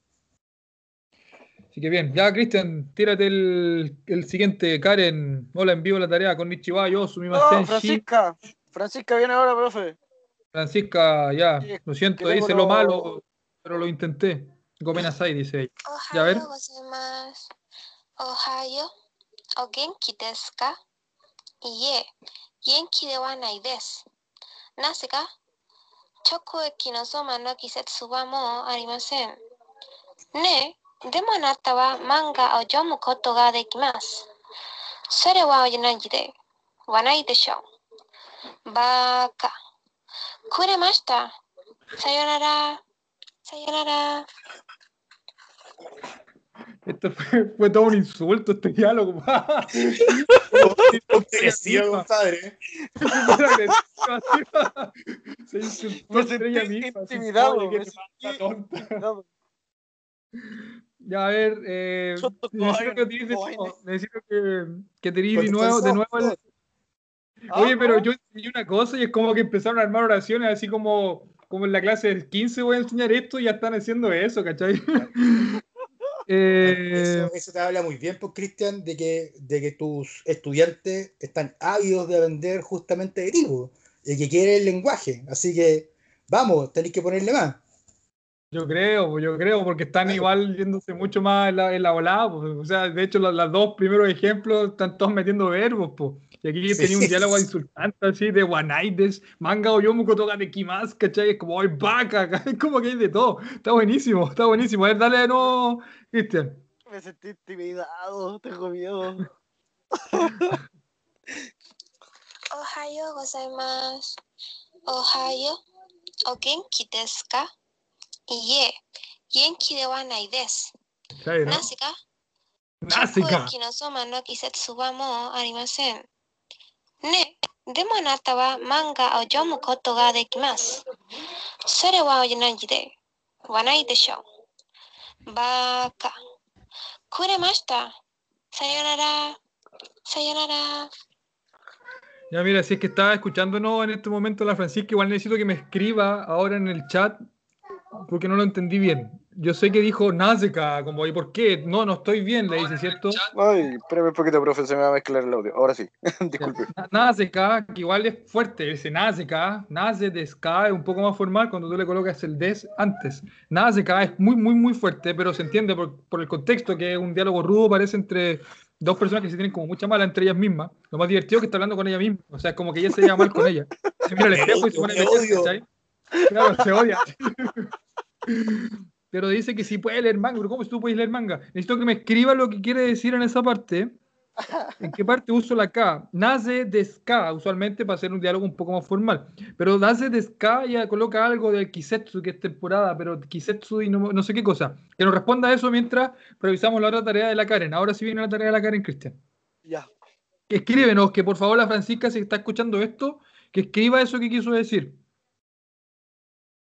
Así que bien, ya Cristian, tírate el, el, siguiente. Karen, hola en vivo la tarea con Nichiwa, yo, Sumimasen. Oh, no, Francisca, Francisca viene ahora, profe. Francisca, ya, lo siento, dice lo... malo, pero lo intenté. Gomenasai, dice ella. Ya a ver. Ohio. お。元気ですかいえ、元気ではないです。なぜか直撃のそばの季節はもうありません。ねえ、でもあなたは漫画を読むことができます。それは同じではないでしょう。バカ。くれました。さよなら。さよなら。Esto fue, fue todo un insulto, este diálogo. Agresivo, compadre. Se insultó ella misma, intimidado, oye, ¿qué me te pasa, sentí tonta? Ya, a ver, eh, necesito que utilices de cobain. nuevo- necesito que, que de nuevo, de nuevo el-. Ah, Oye, pero yo enseñé una cosa y es como que empezaron a armar oraciones así como, como en la clase de 15 voy a enseñar esto y ya están haciendo eso, ¿cachai? Eh, Eso, eso te habla muy bien, pues, Cristian, de que, de que tus estudiantes están ávidos de aprender justamente de ti, pues, y que quieren el lenguaje. Así que, vamos, tenéis que ponerle más. Yo creo, yo creo, porque están igual yéndose mucho más en la, en la volada. O sea, de hecho, los, dos primeros ejemplos están todos metiendo verbos. Pues. Y aquí tenía un diálogo insultante así de Wanaides, manga o yomuko toga de Kimas, ¿cachai? Es como, ¡ay, vaca! Es como que hay de todo. Está buenísimo, está buenísimo. A ver, dale de nuevo, Cristian. Me sentí intimidado, tengo miedo. Ohayo gozaimasu. Ohayo. O genki desu ka? Iye. Genki de wa nai desu. Nase ka? Nase ka? no soma no kisetsu wa mo arimasen. Ne, demo anata wa manga o jomu koto ga dekimasu. Sore wa onaji de wa nai deshou. Baka. Kuremashita. Sayonara. Sayonara. Ya mira, si es que estaba escuchándonos en este momento la Francisca, igual necesito que me escriba ahora en el chat porque no lo entendí bien. Yo sé que dijo Nazca, como, ¿y por qué? No, no estoy bien, le dice, ¿cierto? Ay, espérame un poquito, profe, se me va a mezclar el audio. Ahora sí, disculpe. Nazca, que igual es fuerte, ese Nazca, Naze de Ska es un poco más formal cuando tú le colocas el des antes. Nazca es muy, muy, muy fuerte, pero se entiende por, por el contexto que es un diálogo rudo, parece entre dos personas que se tienen como mucha mala entre ellas mismas. Lo más divertido es que está hablando con ella misma. O sea, es como que ella se lleva mal con ella. Se mira el espejo y se pone el Claro, se odia. Pero dice que sí puede leer manga. Pero ¿cómo tú puedes leer manga? Necesito que me escriba lo que quiere decir en esa parte. ¿En qué parte uso la K? Nace de ska, usualmente para hacer un diálogo un poco más formal. Pero nace de ska ya coloca algo del Kisetsu, que es temporada, pero Kisetsu y no, sé qué cosa. Que nos responda a eso mientras revisamos la otra tarea de la Karen. Ahora sí viene la tarea de la Karen, Cristian. Ya. Escríbenos, que por favor la Francisca, si está escuchando esto, que escriba eso que quiso decir.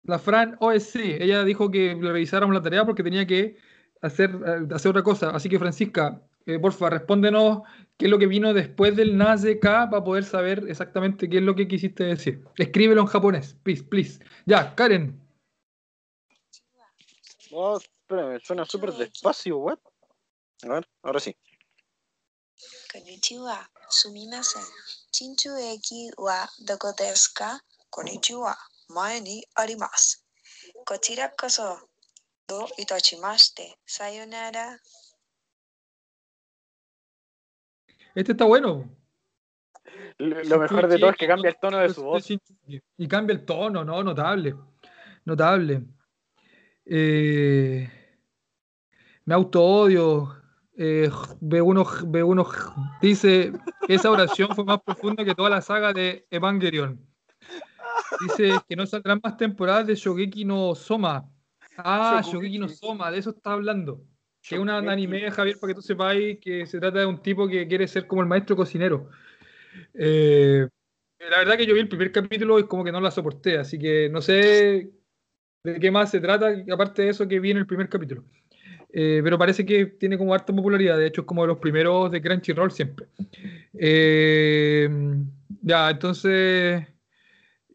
La Fran OSC, ella dijo que le revisáramos la tarea porque tenía que hacer, eh, hacer otra cosa. Así que Francisca, eh, porfa, respóndenos qué es lo que vino después del K para poder saber exactamente qué es lo que quisiste decir. Escríbelo en japonés, please, please. Ya, Karen. Oh, espérame, suena súper despacio, what? A ver, ahora sí. Konnichiwa, sumimasen. Chinchu eki wa doko desu ka? Konnichiwa, mae ni arimasu. Kochira koso, do itachimashite. Sayonara. Este está bueno. Lo, mejor de todo es que cambia el tono de su voz. Y cambia el tono, ¿no? Notable. Notable. Eh, me auto-odio. Eh, B1, B1 dice, esa oración fue más profunda que toda la saga de Evangelion. Dice que no saldrán más temporadas de Shogeki no Soma. Ah, Shogeki no Soma, de eso está hablando. Que es un anime, Javier, para que tú sepáis que se trata de un tipo que quiere ser como el maestro cocinero. Eh, la verdad que yo vi el primer capítulo y como que no la soporté, así que no sé de qué más se trata, aparte de eso que vi en el primer capítulo. Eh, pero parece que tiene como harta popularidad, de hecho es como de los primeros de Crunchyroll siempre. Eh, ya, entonces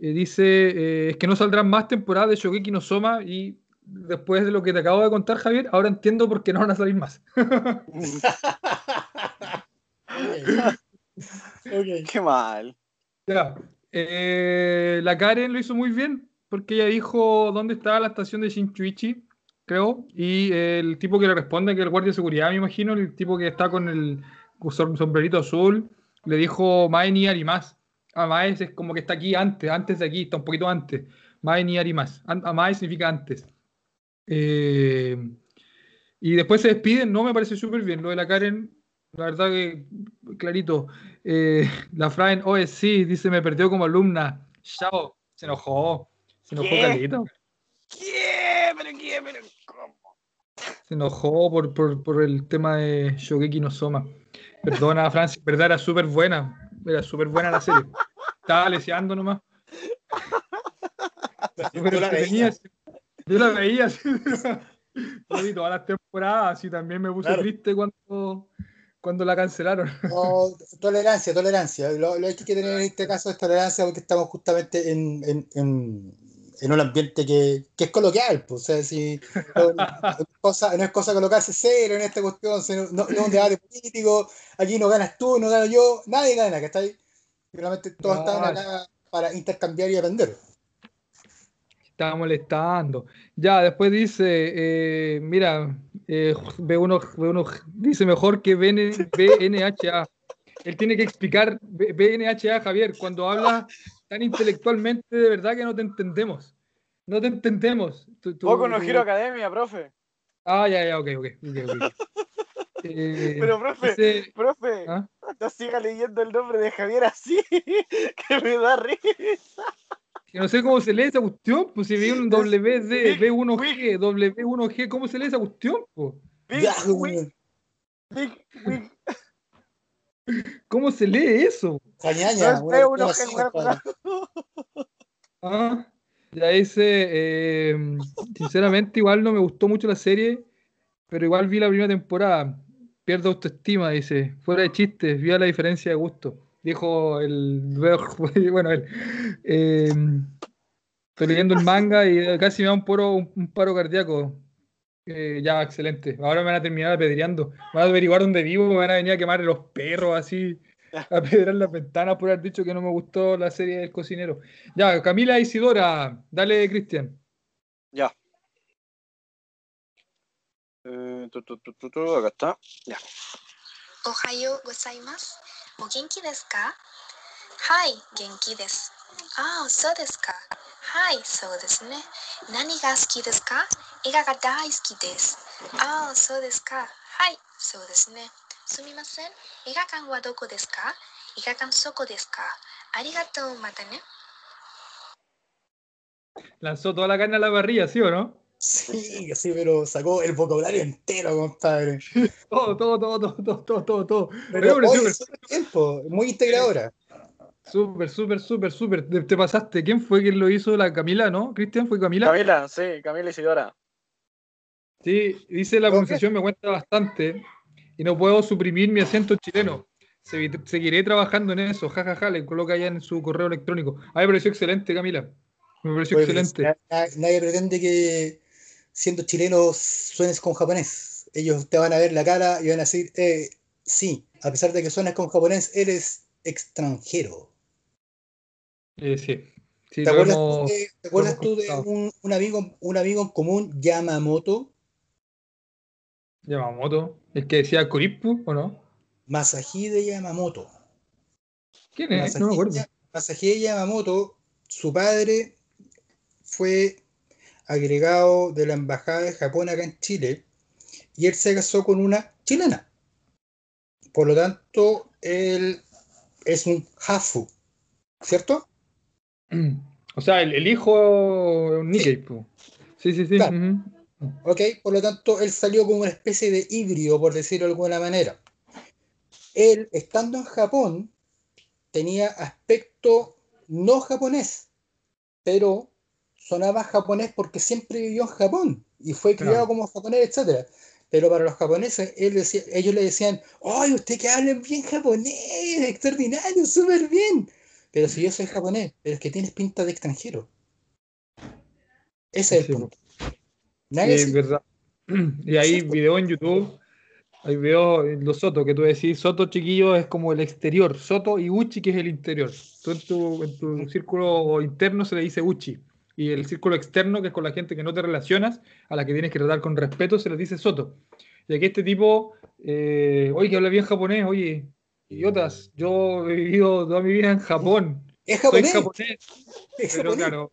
dice, es que no saldrán más temporadas de Shogeki no Soma y después de lo que te acabo de contar, Javier, ahora entiendo por qué no van a salir más. Qué mal. Eh, la Karen lo hizo muy bien porque ella dijo dónde estaba la estación de Shinchuichi, creo, y el tipo que le responde, que es el guardia de seguridad, me imagino, el tipo que está con el sombrerito azul, le dijo Mae ni Arimas. Ah, Mae es como que está aquí antes, antes de aquí, está un poquito antes. Mae ni Arimas. Mae significa antes. Eh, y después se despiden, no me parece súper bien. Lo de la Karen, la verdad que clarito. Eh, la Fran OSC dice: Me perdió como alumna. Chao, se enojó. Se enojó clarito. ¿Qué? ¿Pero qué? ¿Pero cómo? Se enojó por, por, por el tema de Shogeki no Soma. Perdona, Francis, verdad, era súper buena. Era súper buena la serie. Estaba leseando nomás. Pero la yo la veía así. vi todas las temporadas y también me puse triste cuando, cuando la cancelaron. tolerancia, tolerancia. Lo, que hay que tener en este caso es tolerancia porque estamos justamente en, en, en, un ambiente que, que, es coloquial. Pues, o sea, si, no, es cosa, no es cosa colocarse cero en esta cuestión, no, no, es un debate político. Aquí no ganas tú, no gano yo, nadie gana, que está ahí. Realmente todos están acá para intercambiar y aprender Estaba molestando. Ya, después dice, eh, mira, eh, B1, dice mejor que BNHA. Él tiene que explicar BNHA, Javier, cuando habla tan intelectualmente, de verdad que no te entendemos. No te entendemos. Poco no giro academia, profe. Ah, ya, ya, ok, ok. okay, okay. Eh, Pero, profe, profe, ¿ah? no siga leyendo el nombre de Javier así, que me da risa. Que no sé cómo se lee esa cuestión, pues si vi un WD, B1G, W1G, ¿cómo se lee esa cuestión? Pues? ¿Cómo se lee eso? Cañaña, ah, ya dice, eh, sinceramente igual no me gustó mucho la serie, pero igual vi la primera temporada. Pierdo autoestima, dice. Fuera de chistes, vi la diferencia de gusto dijo el. Bueno, él. Eh, estoy leyendo el manga y casi me da un, poro, un, paro cardíaco. Eh, ya, excelente. Ahora me van a terminar apedreando. Van a averiguar dónde vivo, me van a venir a quemar los perros así, a apedrear las ventanas por haber dicho que no me gustó la serie del cocinero. Ya, Camila Isidora, dale, Cristian. Ya. Eh, tu, acá está. Ya. Ohayo gozaimasu. ¿O genki desu ka? Hi, genki desu. ああ、そうですか。はい、そうですね。何が好きですか映画が大好きです。ああ、そうですか。はい、そうですね。すみません。映画館はどこですか映画館そこですかありがとう、またね。Lanzó toda la carne a la parrilla, ¿sí o no? Sí, sí, pero sacó el vocabulario entero, compadre. todo, todo, todo, todo, todo, todo, todo. Pero, oye, tiempo, muy integradora. Súper, súper, súper, súper. Te, pasaste. ¿Quién fue quien lo hizo? La Camila, ¿no? ¿Cristian fue Camila? Camila, sí, Camila Isidora. Sí, dice la pronunciación me cuenta bastante y no puedo suprimir mi acento chileno. Seguiré trabajando en eso. Jajaja, ja, ja, le coloca allá en su correo electrónico. A mí me pareció excelente, Camila. Me pareció excelente. nadie pretende que siendo chileno suenes con japonés. Ellos te van a ver la cara y van a decir, eh, sí, a pesar de que suenes con japonés, eres extranjero. Eh, sí. ¿Te, acuerdas tú de, un, amigo, un amigo en común, Yamamoto? Yamamoto, el que decía Kuripu, ¿o no? Masahide Yamamoto. ¿Quién es? no me acuerdo. Masahide Yamamoto, su padre fue agregado de la Embajada de Japón acá en Chile y él se casó con una chilena. Por lo tanto, él es un Hafu, ¿cierto? O sea, el, hijo es un Nikkei. Sí, sí, sí. Ok, por lo tanto, él salió como una especie de híbrido, por decirlo de alguna manera. Él, estando en Japón, tenía aspecto no japonés, pero sonaba japonés porque siempre vivió en Japón y fue criado como japonés, etc. Pero para los japoneses, ellos le decían, ¡ay, usted que habla bien japonés! ¡Extraordinario! ¡Súper bien! Pero si yo soy japonés, pero es que tienes pinta de extranjero. Ese es el punto. es verdad. Y hay video en YouTube, hay video en los Soto, que tú decís, Soto chiquillo es como el exterior, Soto y Uchi que es el interior. Tú en tu, en tu círculo interno se le dice Uchi y el círculo externo, que es con la gente que no te relacionas, a la que tienes que tratar con respeto, se les dice soto. Y aquí este tipo, eh, oye, que habla bien japonés, oye, idiotas, yo he vivido toda mi vida en Japón. Es japonés. pero claro,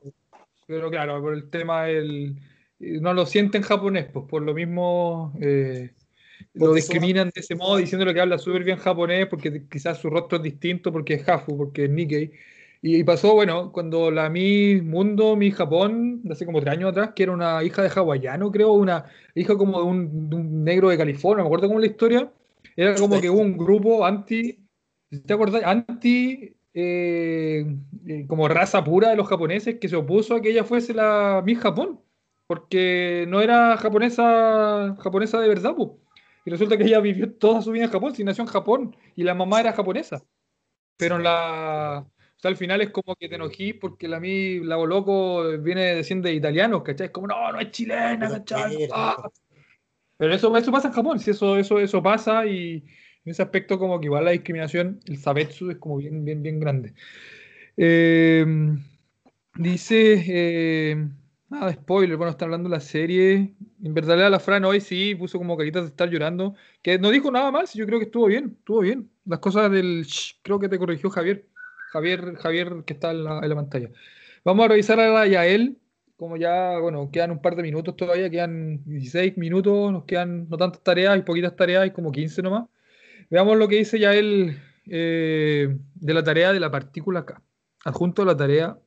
pero claro, por el tema del no lo sienten japonés, pues por lo mismo eh, lo discriminan de ese modo diciéndole que habla súper bien japonés porque quizás su rostro es distinto porque es Hafu, porque es Nikkei. Y pasó, bueno, cuando la mi Mundo, mi Japón, hace como tres años atrás, que era una hija de hawaiano, creo, una hija como de un, negro de California, me acuerdo cómo la historia, era como que hubo un grupo anti, ¿te acuerdas? Anti, eh, eh, como raza pura de los japoneses que se opuso a que ella fuese la mi Japón, porque no era japonesa, japonesa de verdad. Y resulta que ella vivió toda su vida en Japón, si nació en Japón, y la mamá era japonesa. Pero la o sea, al final es como que te enojí porque la mí, la loco viene de italiano, ¿cachai? Es como, no, no es chilena, ¿cachai? Ah. Pero eso, eso pasa en Japón, si eso, eso, eso pasa y en ese aspecto como que igual la discriminación, el sabetsu es como bien, bien, bien grande. Em, dice, em, Nada spoiler, bueno, está hablando de la serie. En verdad, la Fran hoy sí puso como caritas de estar llorando. Que no dijo nada más, yo creo que estuvo bien, estuvo bien. Las cosas del. creo que te corrigió Javier. Javier, Javier, que está en la, pantalla. Vamos a revisar a la Yael. Como ya, bueno, quedan un par de minutos todavía, quedan 16 minutos, nos quedan no tantas tareas, y poquitas tareas, hay como 15 nomás. Veamos lo que dice Yael eh, de la tarea de la partícula K. Adjunto a la tarea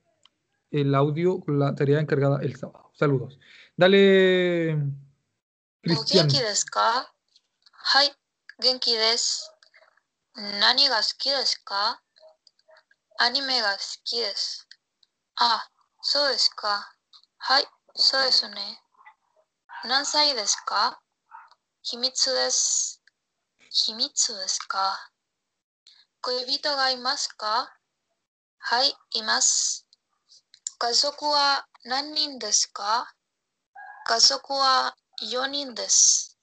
el audio con la tarea encargada el sábado. Saludos. Dale, Cristian. ¿Genki desu ka? Hai, genki desu. Nani ga suki desu ka? Anime ga suki desu. Ah, so desu ka. Hai, so desu ne. Nansai desu ka? Himitsu desu. Himitsu desu ka? 恋人がいますかはい、います。家族は何人ですか家族は4人です。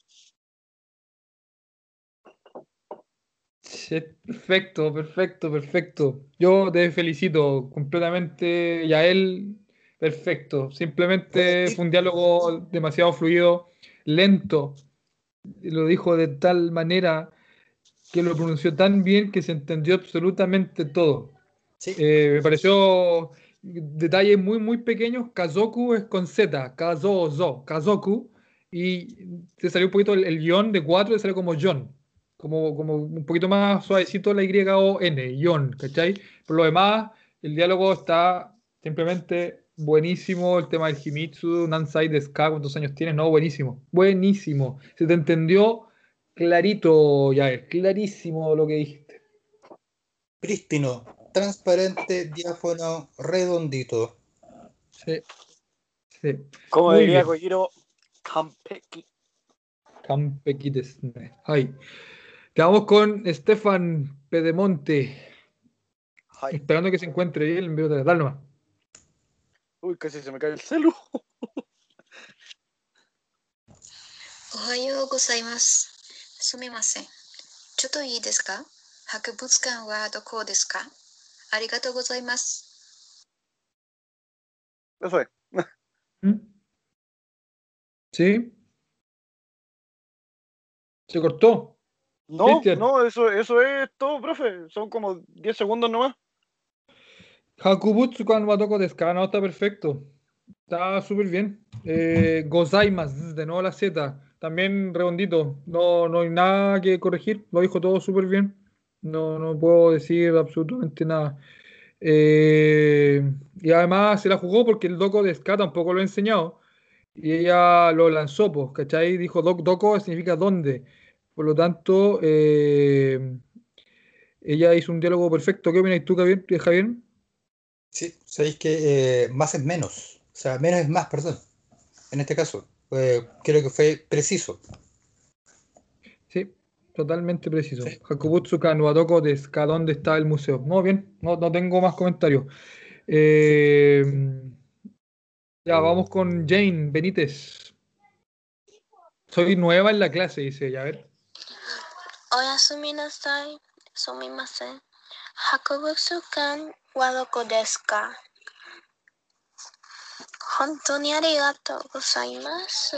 Perfecto, perfecto, perfecto. Yo te felicito completamente y a él, perfecto. Simplemente fue un diálogo demasiado fluido, lento. Lo dijo de tal manera que lo pronunció tan bien que se entendió absolutamente todo. Eh, me pareció detalles muy, muy pequeños. Kazoku es con Z, Kazozo, Kazoku. Y te salió un poquito el, guion de 4, te salió como John. Como, como un poquito más suavecito la Y o N, John, ¿cachai? Por lo demás, el diálogo está simplemente buenísimo. El tema del Himitsu, Nansai de Ska, ¿cuántos años tienes? No, buenísimo. Buenísimo. Se te entendió clarito, ya es clarísimo lo que dijiste. Prístino, transparente, diáfono, redondito. Sí. Sí. Como diría Kojiro, Campeki. Campeki desne. Ahí. Quedamos con Estefan Pedemonte. Esperando que se encuentre bien el envío de la Dalma. Uy, casi se me cae el celu. Ohayo gozaimasu. Sumimasen. ¿Choto ii desu ka? ¿Hakubutsukan wa doko desu ka? Arigato gozaimasu. Eso es. ¿Mm? ¿Sí? ¿Se cortó? No, Christian. no, eso, eso es todo, profe. Son como 10 segundos nomás. Hakubutsu kan Wadoko desu no, está perfecto. Está súper bien. Eh, gozaimas, de nuevo la Z. También redondito. No, no hay nada que corregir. Lo dijo todo súper bien. No, no puedo decir absolutamente nada. Eh, y además se la jugó porque el Doco de Ska tampoco lo ha enseñado. Y ella lo lanzó, pues, ¿cachai? Dijo Doco significa dónde. Por lo tanto, eh, ella hizo un diálogo perfecto. ¿Qué opinas tú, Javier? Sí, sabéis que eh, más es menos. O sea, menos es más, perdón. En este caso, creo que fue preciso. Totalmente preciso. Sí. Hakubutsu Kanuadoko de ¿dónde está el museo? Muy bien, no, no tengo más comentarios. Eh, ya, vamos con Jane Benítez. Soy nueva en la clase, dice ella, a ver. Oyasumi nasai, sumimasen. Hakubutsu kan wadoko desu ka? Hontou ni arigatou gozaimasu.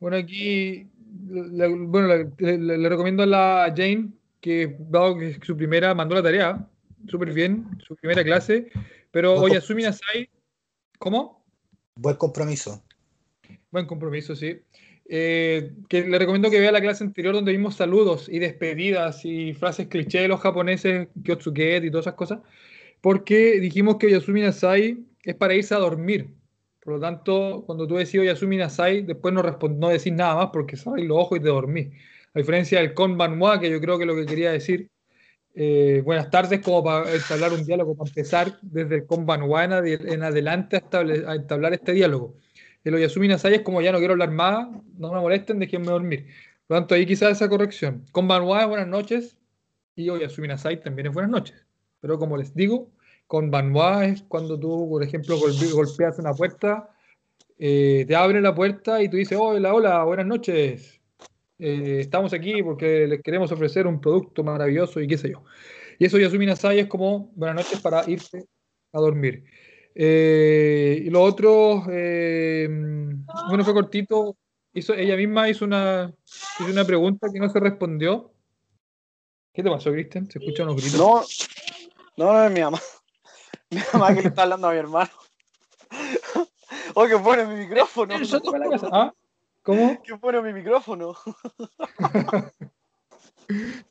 Bueno, aquí bueno, le, recomiendo a la Jane que, dado que su primera, mandó la tarea, súper bien, su primera clase, pero hoy Asumi Nasai, ¿cómo? Buen compromiso. Buen compromiso, sí. Eh, que le recomiendo que vea la clase anterior donde vimos saludos y despedidas y frases cliché de los japoneses, Kyotsuket y todas esas cosas, porque dijimos que Yasumi Nasai es para irse a dormir. Por lo tanto, cuando tú decís Yasumi Nasai, después no, no decís nada más porque cerráis los ojos y te dormís. A diferencia del Konbanwa, que yo creo que lo que quería decir, eh, buenas tardes, como para entablar un diálogo, para empezar desde el Konbanwa en, adelante a, a entablar este diálogo. El Oyasumi Nasai es como ya no quiero hablar más, no me molesten, déjenme dormir. Por lo tanto, ahí quizás esa corrección. Konbanwa es buenas noches y Oyasumi Nasai también es buenas noches. Pero como les digo, con Banois es cuando tú, por ejemplo, golpeas una puerta, eh, te abren la puerta y tú dices, hola, hola, buenas noches. Eh, estamos aquí porque les queremos ofrecer un producto maravilloso y qué sé yo. Y eso Yasumi Nasai es como buenas noches para irse a dormir. Eh, y lo otro, eh, bueno, fue cortito. Hizo, ella misma hizo una, hizo una pregunta que no se respondió. ¿Qué te pasó, Cristian? ¿Se escuchan unos gritos? No, no, no es mi mamá. Mi mamá que le está hablando a mi hermano. Oye, que pone mi micrófono. ¿Ah? ¿Cómo? ¿Qué pone mi micrófono?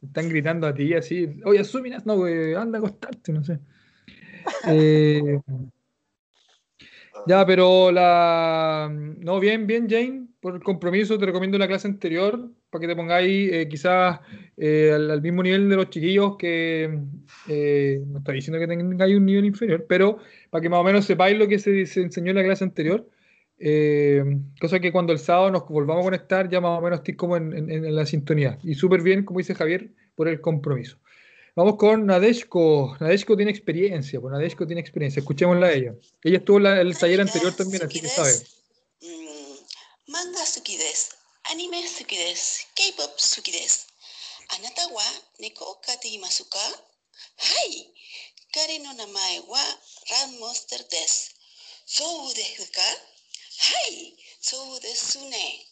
Están gritando a ti así. Oye, asuminas, no, güey, anda a acostarte, no sé. Eh, ya, pero la. No, bien, bien, Jane, por el compromiso, te recomiendo la clase anterior para que te pongáis eh, quizás eh, al, mismo nivel de los chiquillos que. no estoy diciendo que tengáis un nivel inferior, pero para que más o menos sepáis lo que se, se enseñó en la clase anterior. Eh, cosa que cuando el sábado nos volvamos a conectar ya más o menos estoy como en, la sintonía. Y súper bien, como dice Javier, por el compromiso. Vamos con Nadeshko. Nadeshko tiene experiencia, pues Nadeshko tiene experiencia. Escuchémosla a ella. Ella estuvo en el taller anterior también, así que sabe. Mm, manga sukides, anime sukides, K-pop sukides. Anata wa neko okate imasu ka? Hai! Kare no namae wa Ram Monster Des. Sou desu ka? Hai! Sou desu ne.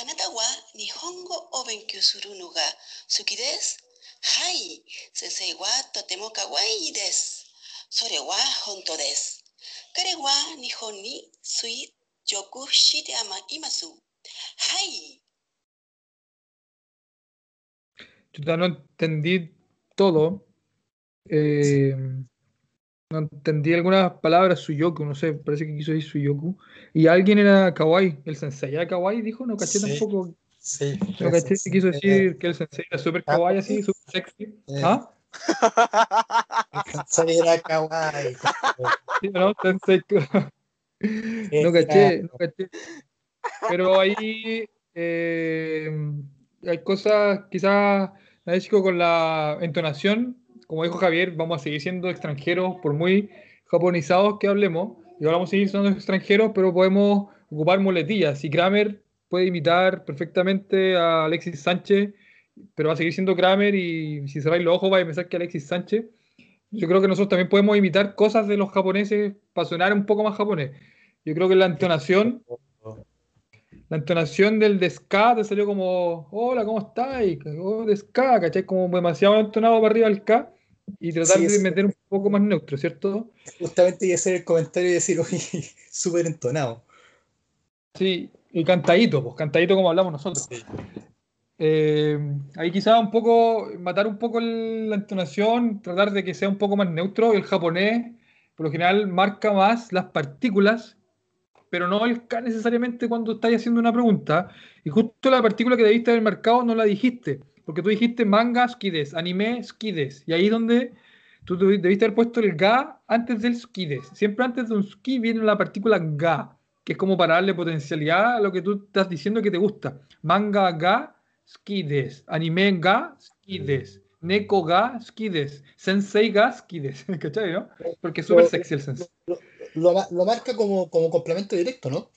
Anata wa nihongo o benkyu suru no. を勉強するのが好きです。はい、先生はとても可愛いです。それは本当です。彼は日本に追属しています。はい。Yo no entendí todo. Eh, no entendí algunas palabras, Suyoku, no sé, parece que quiso decir Suyoku. Y alguien era Kawaii, el sensei era Kawaii, dijo, no caché tampoco. Sí. No caché si quiso decir que el sensei era súper Kawaii así, súper sexy. ¿Ah? Sensei era Kawaii. Sí, no, sensei. no caché, no caché. Pero ahí eh, hay cosas, quizás, chico, con la entonación como dijo Javier, vamos a seguir siendo extranjeros por muy japonizados que hablemos. Y ahora vamos a seguir siendo extranjeros, pero podemos ocupar muletillas. Y Kramer puede imitar perfectamente a Alexis Sánchez, pero va a seguir siendo Kramer y si cerráis los ojos vais a pensar que Alexis Sánchez. Yo creo que nosotros también podemos imitar cosas de los japoneses para sonar un poco más japonés. Yo creo que la entonación la entonación del de te salió como, hola, ¿cómo estáis? Oh, de ¿cachai? Como demasiado entonado para arriba el K y tratar de meter un poco más neutro, ¿cierto? Justamente a hacer el comentario y decir, oye, súper entonado. Sí, y cantadito, pues cantadito como hablamos nosotros. Eh, ahí quizá un poco, matar un poco la entonación, tratar de que sea un poco más neutro. El japonés, por lo general, marca más las partículas pero no el K necesariamente cuando estás haciendo una pregunta. Y justo la partícula que debiste haber marcado no la dijiste, porque tú dijiste manga skides, anime skides, y ahí es donde tú debiste haber puesto el ga antes del skides. Siempre antes de un ski viene la partícula ga, que es como para darle potencialidad a lo que tú estás diciendo que te gusta. Manga ga skides, anime ga skides. Neko ga skides, sensei ga skides, ¿cachai, no? Porque es súper sexy el sensei lo, marca como, como complemento directo, ¿no?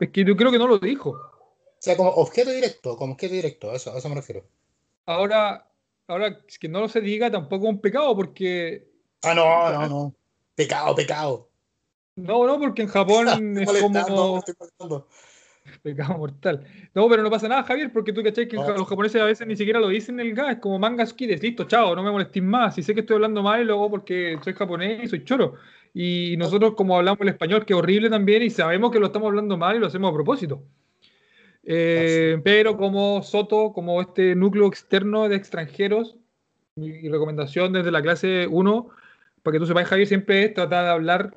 Es que yo creo que no lo dijo. O sea, como objeto directo, como objeto directo, a eso, eso me refiero. Ahora, ahora, que no lo se diga tampoco es un pecado, porque. Ah, no, no, no. Pecado, pecado. No, no, porque en Japón es como. Pecado mortal. No, pero no pasa nada, Javier, porque tú cachai que los japoneses a veces ni siquiera lo dicen el gas, es como manga skides, listo, chao, no me molestéis más. Si sé que estoy hablando mal y luego porque soy japonés y soy choro. Y nosotros, como hablamos el español, que es horrible también, y sabemos que lo estamos hablando mal y lo hacemos a propósito. Eh, pero como Soto, como este núcleo externo de extranjeros, mi recomendación desde la clase 1, para que tú sepas, Javier, siempre es tratar de hablar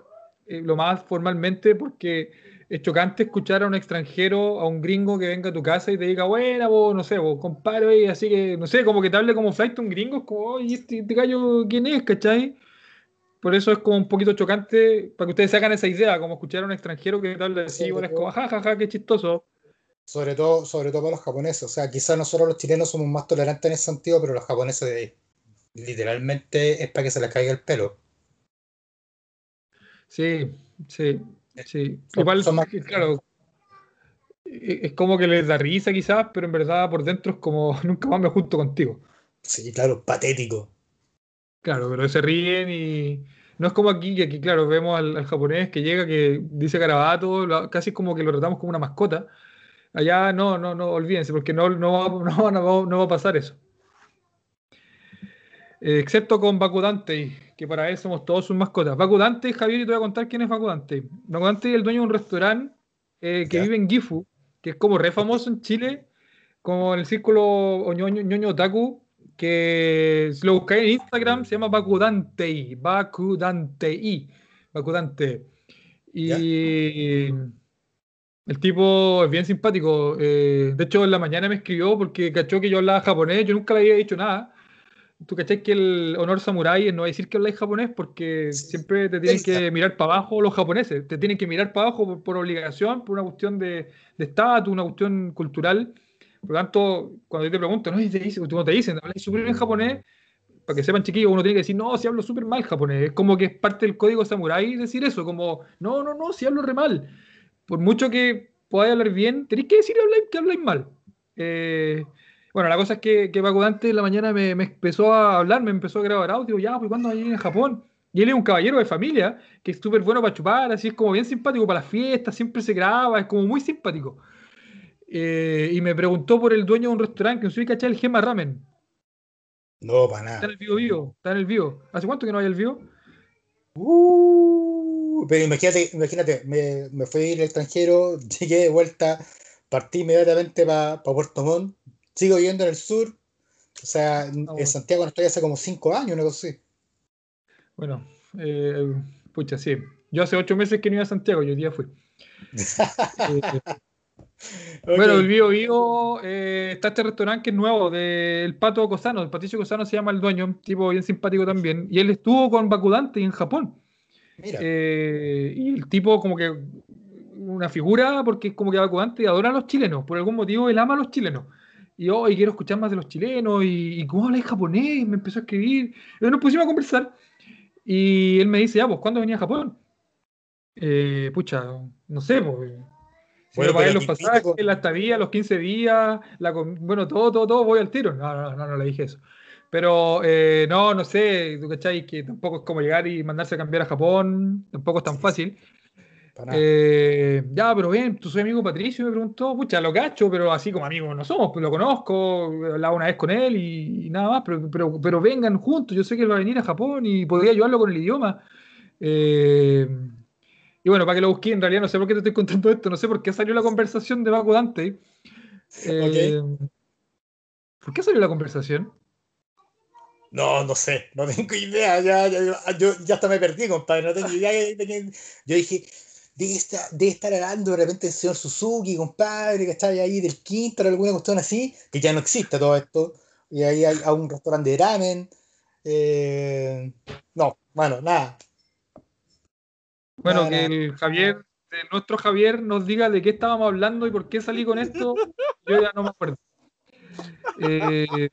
eh, lo más formalmente, porque es chocante escuchar a un extranjero, a un gringo que venga a tu casa y te diga, bueno, vos, no sé, vos, compadre, así que, no sé, como que te hable como flight un gringo, es como, oye, este, este gallo, ¿quién es, cachai? Por eso es como un poquito chocante para que ustedes se hagan esa idea, como escuchar a un extranjero que tal de sí, bueno, es como, jajaja, qué chistoso. Sobre todo, sobre todo para los japoneses. O sea, quizás nosotros los chilenos somos más tolerantes en ese sentido, pero los japoneses literalmente es para que se les caiga el pelo. Sí, sí, sí. Igual, claro, es como que les da risa quizás, pero en verdad por dentro es como nunca más me junto contigo. Sí, claro, patético. Claro, pero se ríen y No es como aquí, que aquí, claro, vemos al, japonés que llega, que dice garabato, casi como que lo tratamos como una mascota. Allá no, no, no, olvídense, porque no, no, va, no, no va a pasar eso. Eh, excepto con Bakudante, que para él somos todos sus mascotas. Bakudante, Javier, y te voy a contar quién es Bakudante. Bakudante es el dueño de un restaurante eh, que vive en Gifu, que es como re famoso en Chile, como en el círculo ñoño, ñoño otaku, que si lo buscáis en Instagram se llama Bakudante, Bakudante, Bakudante. Y el tipo es bien simpático. Eh, de hecho, en la mañana me escribió porque cachó que yo hablaba japonés, yo nunca le había dicho nada. Tú cachai que el honor samurái no va a decir que habláis japonés porque siempre te tienen que mirar para abajo los japoneses, te tienen que mirar para abajo por, obligación, por una cuestión de estatus, una cuestión cultural. Por lo tanto, cuando yo te pregunto, ¿no? Te dicen, te dicen, hablas súper bien japonés, para que sepan chiquillos, uno tiene que decir, no, si hablo súper mal japonés. Es como que es parte del código samurái decir eso, como, no, no, no, si hablo re mal. Por mucho que podáis hablar bien, tenéis que decir que habláis mal. Eh, bueno, la cosa es que, que Paco Dante en la mañana me, empezó a hablar, me empezó a grabar audio, ya, pues ¿cuándo ir a Japón? Y él es un caballero de familia, que es súper bueno para chupar, así es como bien simpático para las fiestas, siempre se graba, es como muy simpático. Eh, y me preguntó por el dueño de un restaurante que no sé cachar el Gema Ramen. No, para nada. Está en el vivo vivo, está en el vivo. ¿Hace cuánto que no hay el vivo? Uh, pero imagínate, imagínate, me, me fui a ir al extranjero, llegué de vuelta, partí inmediatamente para Puerto Montt, sigo viviendo en el sur. O sea, ah, en Santiago no estoy hace como cinco años, una cosa así. Bueno, eh, pucha, sí. Yo hace ocho meses que no iba a Santiago y hoy día fui. Bueno, el Bio Bio eh, está este restaurante que es nuevo del Pato Cosano. El Patricio Cosano se llama el dueño, tipo bien simpático también. Y él estuvo con Bakudante en Japón. Eh, y el tipo, como que una figura, porque es como que Bakudante adora a los chilenos. Por algún motivo, él ama a los chilenos. Y hoy quiero escuchar más de los chilenos. Y, cómo habla japonés. Me empezó a escribir. Y nos pusimos a conversar. Y él me dice, ya, pues, ¿cuándo venía a Japón? Eh, pucha, no sé, pues bueno, para los pasajes, la estadía, los 15 días, la, bueno, todo, todo, todo, voy al tiro. No, no, no, no le dije eso. Pero eh, no, no sé, tú cachai que tampoco es como llegar y mandarse a cambiar a Japón, tampoco es tan fácil. Eh, ya, pero bien, tú soy amigo Patricio, me preguntó, pucha, lo cacho, pero así como amigos no somos, pues lo conozco, hablaba una vez con él y, nada más, pero, pero, pero, vengan juntos, yo sé que él va a venir a Japón y podría ayudarlo con el idioma. Eh, y bueno, para que lo busque, en realidad no sé por qué te estoy contando esto, no sé por qué salió la conversación de Baco Dante. Eh, ¿Por qué salió la conversación? No, no sé, no tengo idea. Ya, ya, yo ya hasta me perdí, compadre. No tengo idea. Yo dije, debe estar, debe estar hablando de repente el señor Suzuki, compadre, que está ahí del quinto o alguna cuestión así, que ya no existe todo esto. Y ahí hay, un restaurante de ramen. Eh, no, bueno, nada. Bueno, que el Javier, nuestro Javier, nos diga de qué estábamos hablando y por qué salí con esto, yo ya no me acuerdo. Eh,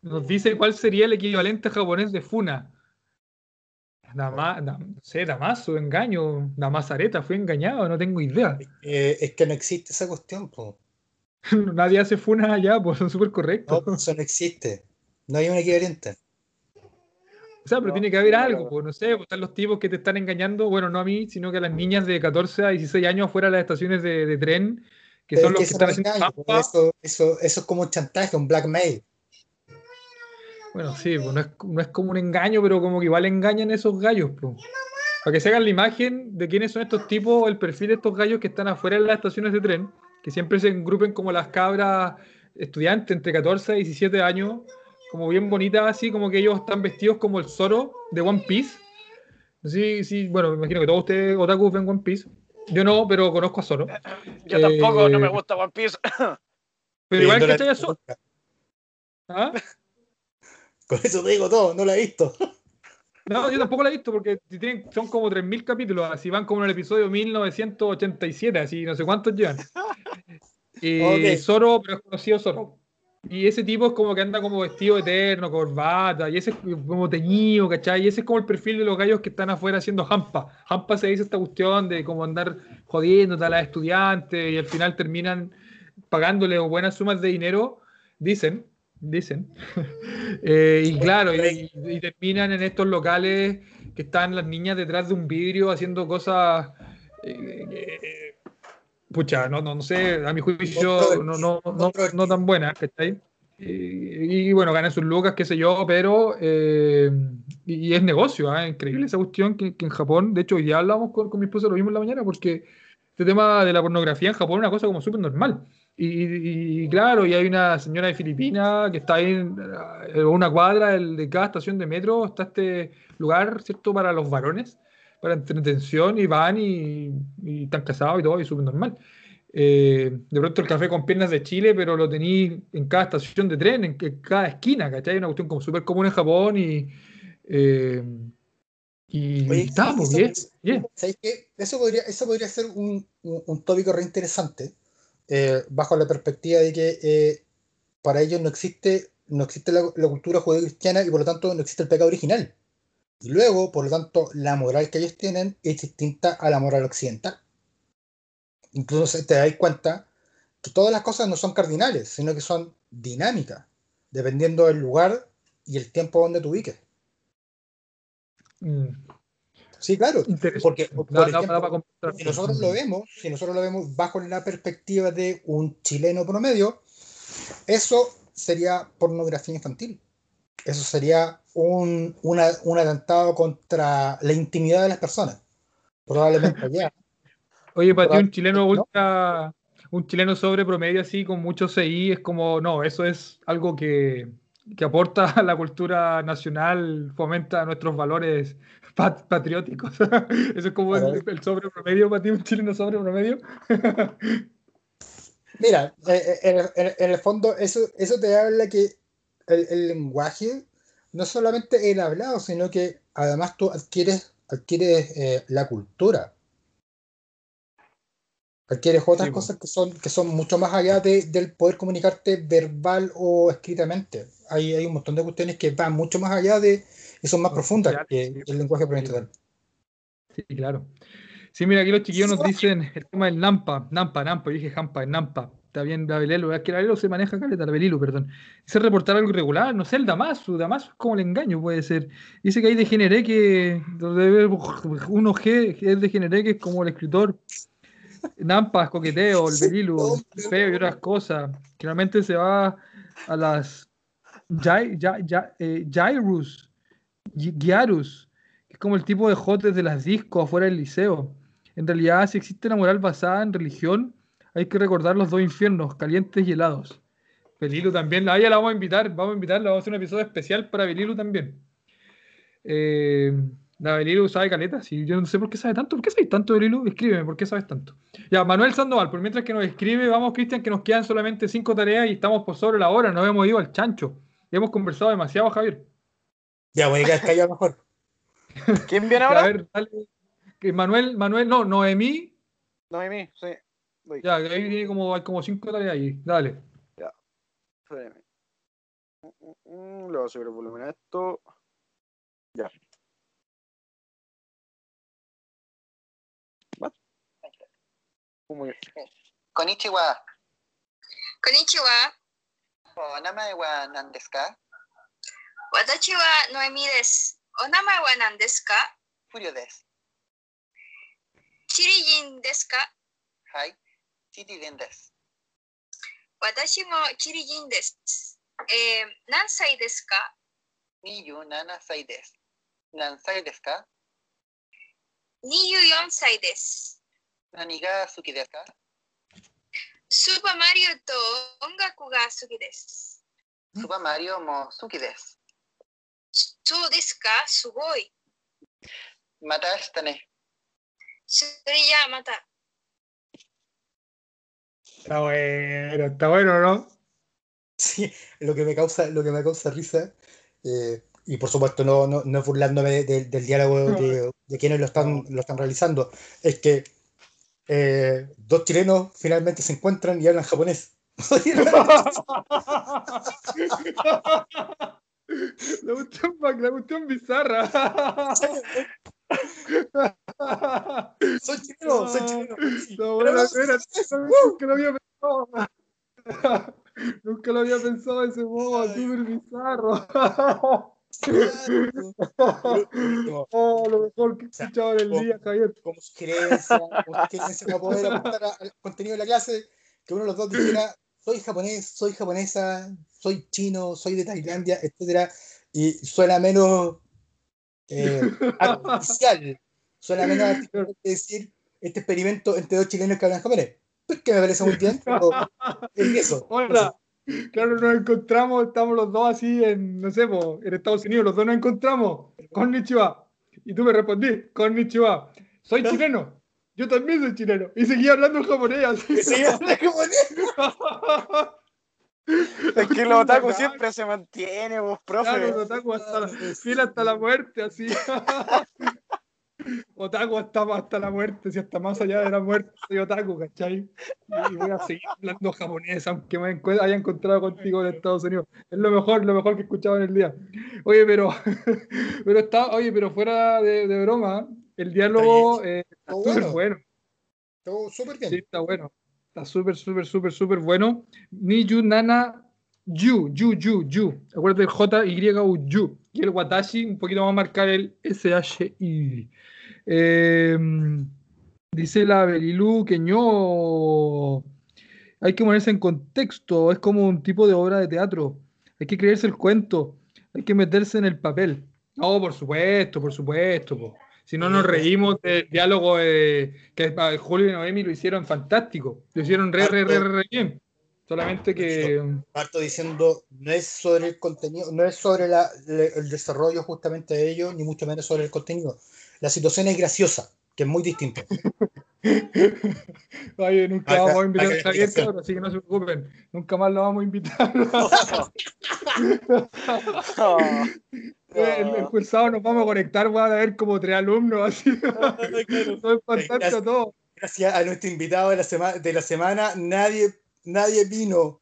nos dice cuál sería el equivalente japonés de Funa. Nada no sé, Damaso, engaño, Damasareta, fue engañado, no tengo idea. es que no existe esa cuestión, po. Nadie hace Funa allá, pues son súper correctos. No, eso no existe. No hay un equivalente. O sea, pero tiene que haber algo, pues, no sé, pues, están los tipos que te están engañando, bueno, no a mí, sino que a las niñas de 14 a 16 años afuera de las estaciones de, tren, que son los que, están haciendo eso, eso, eso, es como un chantaje, un blackmail. Bueno, sí, pues no es, no es, como un engaño, pero como que igual engañan esos gallos, pues. Para que se hagan la imagen de quiénes son estos tipos, el perfil de estos gallos que están afuera de las estaciones de tren, que siempre se engrupen como las cabras estudiantes entre 14 y 17 años, como bien bonita, así como que ellos están vestidos como el Zoro de One Piece. Sí, sí, bueno, me imagino que todos ustedes otaku ven One Piece. Yo no, pero conozco a Zoro. Yo tampoco, no me eh, gusta One Piece. Pero igual que a Zoro. ¿Ah? Con eso te digo todo, no la he visto. No, yo tampoco la he visto porque son como 3.000 capítulos, así van como en el episodio 1987, así no sé cuántos llevan. Y Zoro, pero es conocido Zoro. Y ese tipo es como que anda como vestido eterno, corbata, y ese es como teñido, ¿cachai? Y ese es como el perfil de los gallos que están afuera haciendo jampa. Jampa se dice esta cuestión de como andar jodiendo a las estudiantes y al final terminan pagándole buenas sumas de dinero, dicen, dicen. Eh, y claro, y, terminan en estos locales que están las niñas detrás de un vidrio haciendo cosas. Eh, pucha, no, no, no, sé, a mi juicio no, no, no, no tan buenas, ¿cachai? Y, y, bueno, ganan sus lucas, qué sé yo, pero. Eh, y, es negocio, ¿eh? increíble esa cuestión que, que, en Japón, de hecho, hoy día hablamos con, con mi esposa, lo vimos en la mañana, porque este tema de la pornografía en Japón es una cosa como súper normal. Y, claro, y hay una señora de Filipinas que está ahí en eh, una cuadra de cada estación de metro, está este lugar, ¿cierto?, para los varones, para entretención, y van y, están casados y todo, y súper normal. Eh, de pronto el café con piernas de Chile, pero lo tení en cada estación de tren, en, cada esquina, ¿cachai? Una cuestión como súper común en Japón y... Eh, y estamos bien, bien. ¿Sabéis qué? Eso podría, eso podría ser un, un, tópico re interesante eh, bajo la perspectiva de que eh, para ellos no existe, no existe la, cultura judío-cristiana y por lo tanto no existe el pecado original. Y luego, por lo tanto, la moral que ellos tienen es distinta a la moral occidental. Incluso te dais cuenta que todas las cosas no son cardinales, sino que son dinámicas, dependiendo del lugar y el tiempo donde te ubiques. Mm. Sí, claro. Porque, por ejemplo, si nosotros lo vemos, si nosotros lo vemos bajo la perspectiva de un chileno promedio, eso sería pornografía infantil. Eso sería un, un atentado contra la intimidad de las personas. Probablemente ya. Oye, para ti un chileno ultra, un chileno sobre promedio así con mucho CI es como, no, eso es algo que, que aporta a la cultura nacional, fomenta nuestros valores patrióticos. Eso es como el, sobre promedio para ti, un chileno sobre promedio. Mira, eh, eh, en, el fondo eso, eso te habla que el, lenguaje no solamente el hablado, sino que además tú adquieres, adquieres eh, la cultura. Adquieres otras cosas que son, que son mucho más allá de, del poder comunicarte verbal o escritamente. Hay, hay un montón de cuestiones que van mucho más allá de, y son más profundas que el lenguaje provincial. Sí, claro. Sí, mira, aquí los chiquillos nos dicen el tema del Nampa, Nampa, Nampa, yo dije Jampa, Nampa. Está bien, Belelo, es que Belelo se maneja caleta, Belilo, perdón. Dice reportar algo irregular, no sé, el Damaso, Damaso es como el engaño, puede ser. Dice que hay degeneré que, uno G es degeneré que es como el escritor. Nampa, coqueteo, el Belilo, feo y otras cosas. Generalmente se va a las eh, Jairus, Giarus, que es como el tipo de jotes de las discos afuera del liceo. En realidad, si existe una moral basada en religión, hay que recordar los dos infiernos, calientes y helados. Belilu también, a ella la vamos a invitar, vamos a invitarla, vamos a hacer un episodio especial para Belilu también. Eh, la Belilu sabe caleta, sí, yo no sé por qué sabe tanto, ¿por qué sabes tanto Belilu? Escríbeme, ¿por qué sabes tanto? Ya, Manuel Sandoval, por mientras que nos escribe, vamos Cristian, que nos quedan solamente cinco tareas y estamos por sobre la hora, no hemos ido al chancho. hemos conversado demasiado, Javier. Ya, voy a quedar callado mejor. ¿Quién viene ahora? A ver, dale. Manuel, Manuel, no, Noemí. Noemí, sí. Ya, ahí viene como, hay como cinco tareas ahí. Dale. Ya. Espérame. Mm, mm, mm, le voy a subir el volumen a esto. Ya. Muy Konnichiwa. Konnichiwa. Oh, namae wa nan desu ka? 私はノエミです。お名前は何ですか？フリオです。チリ人ですか？はい、チリ人です。私もチリ人です。えー、何歳ですか ?27 歳です。何歳ですか ?24 歳です。何が好きですか？スーパーマリオと音楽が好きです。スーパーマリオも好きです。そうですかすごい。また明日ね。それじゃあまた。Está bueno, está bueno, ¿no? Sí, lo que me causa, lo que me causa risa, eh, y por supuesto no, no, no es burlándome de, del diálogo de, de, quienes lo están, lo están realizando, es que eh, dos chilenos finalmente se encuentran y hablan japonés. La cuestión, la cuestión bizarra. soy chileno, soy chileno. No, bueno, espera, que no había pensado. Nunca lo había pensado de ese modo, súper bizarro. oh, lo mejor que he escuchado en el día, Javier. Como sugerencia, como sugerencia para poder aportar al contenido de la clase, que uno de los dos dijera, soy japonés, soy japonesa, soy chino, soy de Tailandia, etcétera, y suena menos eh, artificial, suena menos artificial que decir este experimento entre dos chilenos que hablan japonés. Pues que me parece muy bien, pero es eso. Hola. Claro, nos encontramos, estamos los dos así en, no sé, en Estados Unidos, los dos nos encontramos. Con Nichiwa. Y tú me respondí, con Nichiwa. Soy chileno. Yo también soy chileno. Y seguía hablando japonés así. Seguía hablando japonés. Es que el otaku siempre se mantiene, vos, profe. Claro, el otaku hasta la, fiel hasta la muerte, así. Otaku hasta, hasta la muerte, si hasta más allá de la muerte soy otaku, ¿cachai? Y voy a seguir hablando japonés, aunque me haya encontrado contigo en Estados Unidos. Es lo mejor, lo mejor que he escuchado en el día. Oye, pero, pero está, oye, pero fuera de, de broma, el diálogo eh, está súper bueno. Todo súper bien. Sí, está bueno. Está súper, súper, súper, súper bueno. Niyu Nana Yu, Yu, Yu, Yu. Acuérdate el J, Y, U, Yu. Y el Watashi, un poquito más marcar el SHI. Eh, dice la Belilu que no. Hay que ponerse en contexto. Es como un tipo de obra de teatro. Hay que creerse el cuento. Hay que meterse en el papel. No, por supuesto, por supuesto. Po. Si no nos reímos del diálogo de, que Julio y Noemi lo hicieron fantástico. Lo hicieron re, re, re, re bien. Solamente que. Parto diciendo, no es sobre el contenido, no es sobre la, el desarrollo justamente de ellos, ni mucho menos sobre el contenido. La situación es graciosa, que es muy distinto. Oye, nunca vamos a invitar a Javier, así que no se preocupen. Nunca más lo vamos a invitar. El, el nos vamos a conectar, van a ver como tres alumnos, así. todo es fantástico todo. Gracias a nuestro invitado de la, semana de la semana, nadie, nadie vino.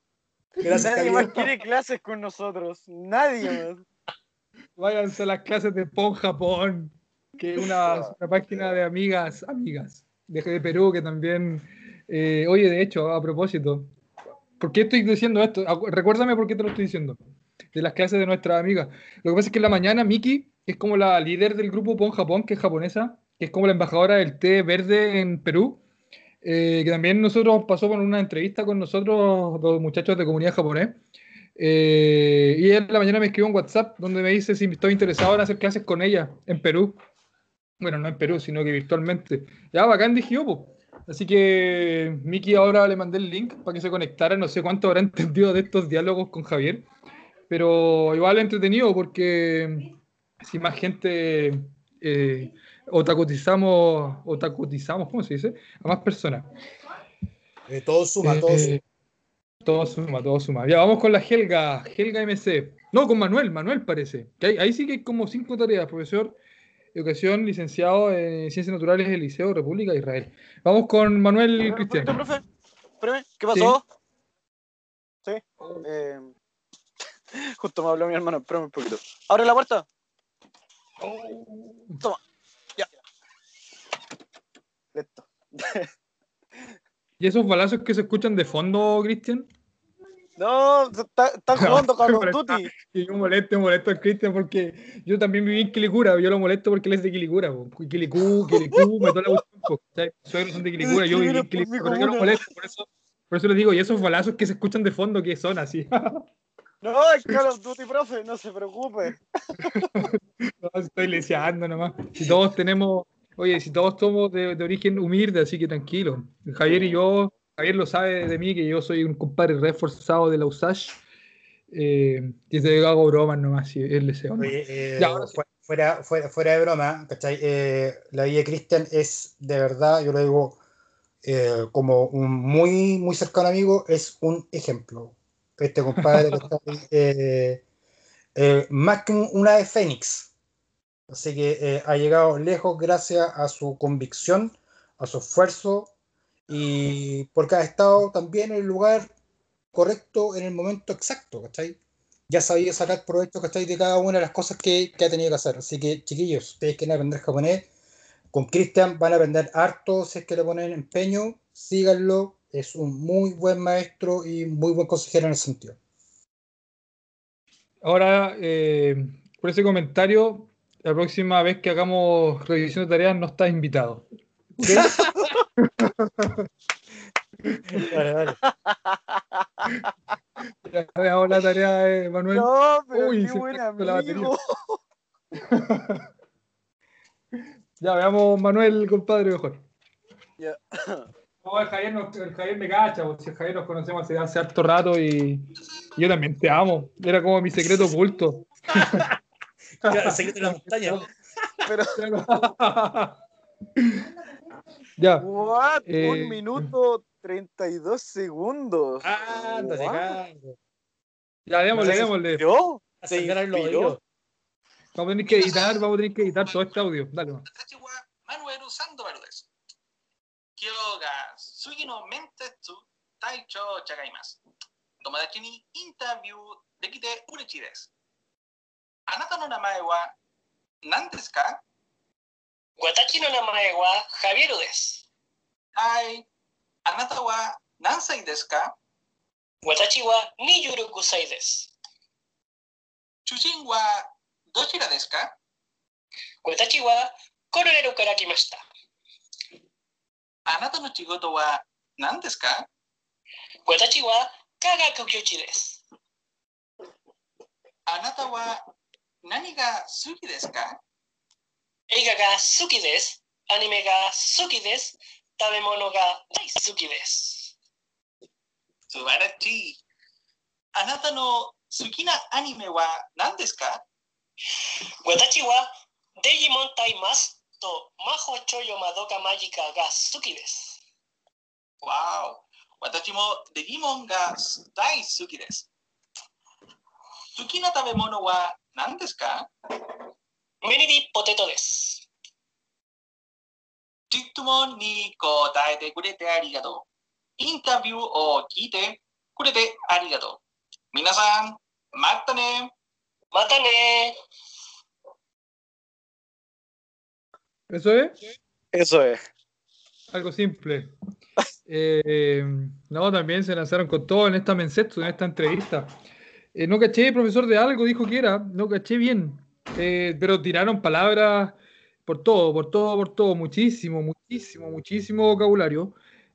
Gracias nadie más quiere clases con nosotros. Nadie más. Váyanse a las clases de Pon Japón, que es una, una página de amigas, amigas de, de Perú que también. Eh, oye, de hecho, a propósito, ¿por qué estoy diciendo esto? Recuérdame por qué te lo estoy diciendo de las clases de nuestra amiga. Lo que pasa es que en la mañana Miki es como la líder del grupo Pon Japón, que es japonesa, que es como la embajadora del té verde en Perú, eh, que también nosotros pasó por una entrevista con nosotros, dos muchachos de comunidad japonés. Eh, y en la mañana me escribió un WhatsApp donde me dice si estoy interesado en hacer clases con ella en Perú. Bueno, no en Perú, sino que virtualmente. Ya, bacán, dije yo. Así que Miki ahora le mandé el link para que se conectara. No sé cuánto habrá entendido de estos diálogos con Javier pero igual entretenido porque si más gente eh, otacotizamos, otacotizamos, ¿cómo se dice? A más personas. Eh, todo suma, todo suma. Eh, todo suma, todo suma. Ya vamos con la Helga, Helga MC. No, con Manuel, Manuel parece. Que ahí sí que hay como cinco tareas, profesor Educación, licenciado en Ciencias Naturales del Liceo República de Israel. Vamos con Manuel Cristian. profe? ¿Qué pasó? Sí. Eh, Justo me habló mi hermano, espérame un poquito. ¡Abre la puerta! Toma. Ya. Listo. ¿Y esos balazos que se escuchan de fondo, Cristian? No, están jugando Call of Duty. Y yo molesto, molesto al Cristian porque yo también viví en Quilicura. Yo lo molesto porque él es de Quilicura. Quilicú, Quilicú, me toda la gustó. Suegros son de Quilicura. Yo viví en Quilicura. Yo lo molesto. Por eso, por eso les digo, y esos balazos que se escuchan de fondo, ¿qué son así? No, es Call of Duty, profe, no se preocupe. no, estoy leseando nomás. Si todos tenemos, oye, si todos somos de, de, origen humilde, así que tranquilo. Javier y yo, Javier lo sabe de mí, que yo soy un compadre reforzado de la USASH. Eh, y te hago bromas nomás, si es leseo. Oye, eh, fuera, fuera, fuera, de broma, ¿cachai? Eh, la vida de Cristian es de verdad, yo lo digo eh, como un muy, muy cercano amigo, es un ejemplo este compadre que está eh, eh, más que una de Fénix. Así que eh, ha llegado lejos gracias a su convicción, a su esfuerzo y porque ha estado también en el lugar correcto en el momento exacto, ¿cachai? Ya sabía sacar provecho, ¿cachai? De cada una de las cosas que, que ha tenido que hacer. Así que, chiquillos, ustedes quieren aprender japonés, con Cristian van a aprender harto si es que le ponen empeño, síganlo, es un muy buen maestro y muy buen consejero en el sentido. Ahora, eh, por ese comentario, la próxima vez que hagamos revisión de tareas no estás invitado. vale, vale. Ya veamos la tarea de Manuel. No, pero Uy, qué buen amigo. ya veamos Manuel, compadre, mejor. Ya. No, el Javier, el Javier me cacha, porque si el Javier nos conocemos hace, hace harto rato y, yo también te amo. Era como mi secreto oculto. el secreto de la montaña. Pero... ya. What? Eh, Un minuto 32 segundos. Ah, Ya, démosle, démosle. ¿Yo? Vamos a tener que editar, vamos a tener que editar todo este audio. Dale. Manuel usando. 今日が次の面接隊長じゃがいます。友達にインタビューできて嬉しいです。あなたの名前は何ですか私の名前はハビエルです。はい。あなたは何歳ですか私は26歳です。主人はどちらですか私はコロネルから来ました。あなたの仕事は何ですか？私は科学教師です。あなたは何が好きですか？映画が好きです。アニメが好きです。食べ物が大好きです。素晴らしい。あなたの好きなアニメは何ですか？私はデジモンタイマスと魔法ちょよまどかマジカが好きです。わお、私もデジモンが大好きです。好きな食べ物は何ですかミニディポテトです。質問に答えてくれてありがとう。インタビューを聞いてくれてありがとう。皆さん、またね。またね。¿Eso es? Eso es. Algo simple. Eh, no, también se lanzaron con todo en esta mensetsu, en esta entrevista. Eh, no caché, profesor de algo, dijo que era, no caché bien. Eh, pero tiraron palabras por todo, por todo, por todo, muchísimo, muchísimo, muchísimo vocabulario.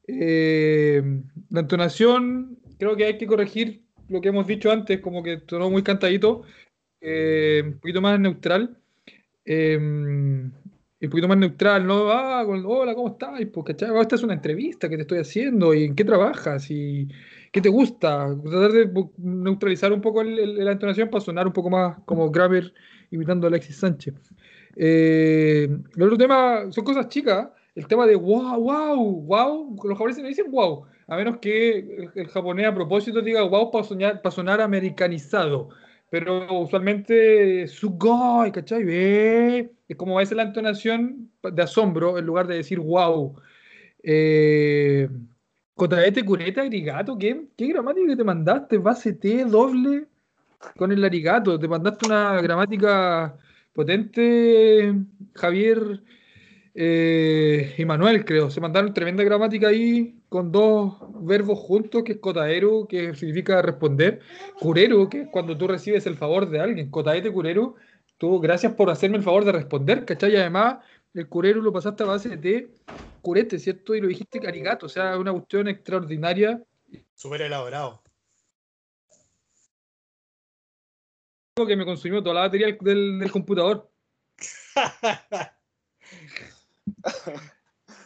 la entonación, creo que hay que corregir lo que hemos dicho antes, como que sonó muy cantadito, un poquito más neutral un poquito más neutral, ¿no? Ah, hola, ¿cómo estás? Pues, Esta es una entrevista que te estoy haciendo y en qué trabajas y qué te gusta. Tratar de neutralizar un poco la entonación para sonar un poco más como Grammer imitando a Alexis Sánchez. Eh, el otro tema son cosas chicas. El tema de wow, wow, wow. Los japoneses no dicen wow, a menos que el, japonés a propósito diga wow para sonar americanizado pero usualmente sugoi, ¿cachai? Ve, es como a la entonación de asombro en lugar de decir wow. Eh, este cureta, arigato, ¿qué, ¿qué gramática te mandaste? Base T, doble, con el arigato. Te mandaste una gramática potente, Javier eh, y Manuel, creo. Se mandaron tremenda gramática ahí con dos verbos juntos, que es cotaero, que significa responder, curero, que es cuando tú recibes el favor de alguien, cotaete curero, tú gracias por hacerme el favor de responder, ¿cachai? Y además el curero lo pasaste a base de curete, ¿cierto? Y lo dijiste caricato, o sea, una cuestión extraordinaria. Súper elaborado. Algo que me consumió toda la batería del, del computador.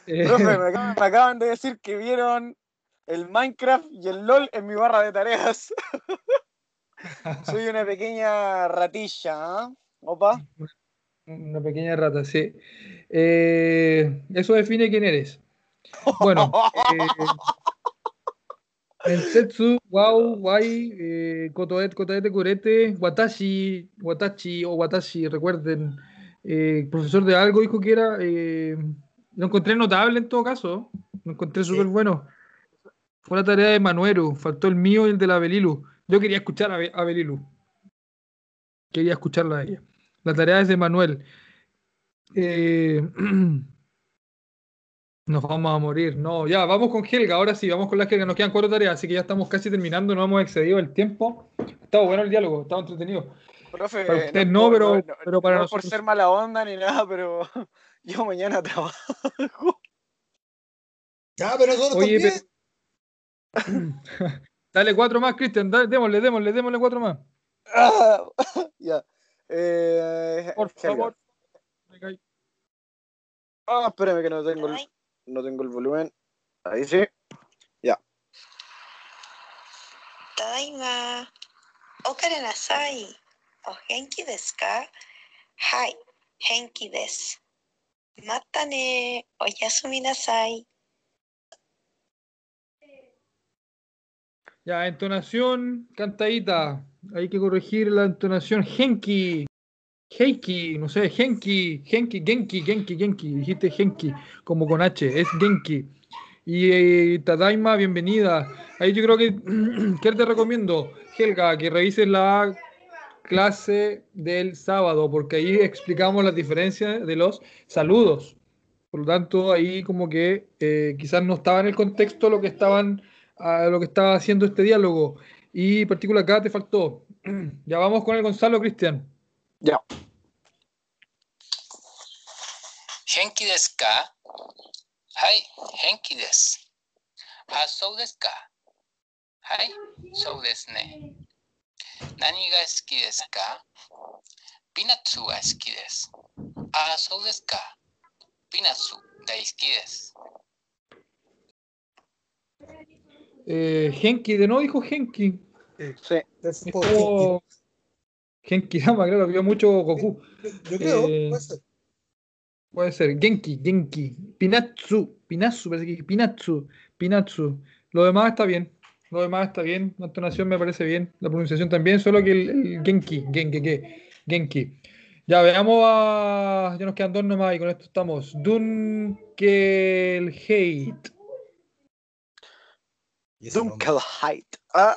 Eh, Profe, me acaban, de decir que vieron el Minecraft y el LOL en mi barra de tareas. Soy una pequeña ratilla, ¿ah? ¿Opa? Una pequeña rata, sí. Eh, eso define quién eres. Bueno, el Setsu, Wow, Wai, eh, Kotoet, Kotoete, Kurete, Watashi, Watashi o Watashi, recuerden, eh, profesor de algo dijo que era, eh, lo encontré notable en todo caso. Lo encontré súper bueno. Fue la tarea de Manuero. Faltó el mío y el de la Belilu. Yo quería escuchar a, Belilu. Quería escucharla a ella. La tarea es de Manuel. Eh, Nos vamos a morir. No, ya, vamos con Helga. Ahora sí, vamos con la Helga. Nos quedan cuatro tareas, así que ya estamos casi terminando. No hemos excedido el tiempo. Estaba bueno el diálogo, estaba entretenido. Profe, Para usted no, pero, no, pero para no nosotros. por ser mala onda ni nada, pero yo mañana trabajo. Ya, pero nosotros Oye, también. Pero... dale cuatro más, Cristian, démosle, démosle, démosle cuatro más. Ya. Eh, Por favor. Ah, espérame que no tengo, el, no tengo el volumen. Ahí sí. Ya. Taima. Okare oh, nasai. O oh, henki desu ka? Hai, henki desu. Matane, oyasuminasai. Ya, entonación cantadita. Hay que corregir la entonación Genki. Genki, no sé, Genki, Genki, Genki, Genki, Genki. Dijiste Genki, como con H, es Genki. Y eh, Tadaima, bienvenida. Ahí yo creo que, ¿qué te recomiendo, Helga? Que revises la clase del sábado, porque ahí explicamos las diferencias de los saludos. Por lo tanto, ahí como que eh, quizás no estaba en el contexto lo que estaban a lo que estaba haciendo este diálogo. Y en acá te faltó. Ya vamos con el Gonzalo Cristian. Ya. Genki desu ka? Hai, genki. Ah, so desu ka? Hai, so. 何が好きですかピーナッツは好きです。あ、そうですか。ピーナッツ大好きです。 Eh, Genki, de nuevo dijo Genki. Sí. Es un Es poco como Genki Dama, claro, vio mucho Goku. kinky. Yo creo, eh, puede ser. Puede ser Genki, Genki, Pinatsu, Pinatsu, parece que Pinatsu, Pinatsu. Lo demás está bien. Lo demás está bien, la entonación me parece bien, la pronunciación también, solo que el, Genki, Genki, Genki, Ya veamos a. Ya nos quedan dos nomás y con esto estamos. Dunkelheit. Dunkelheit. ¿Ah?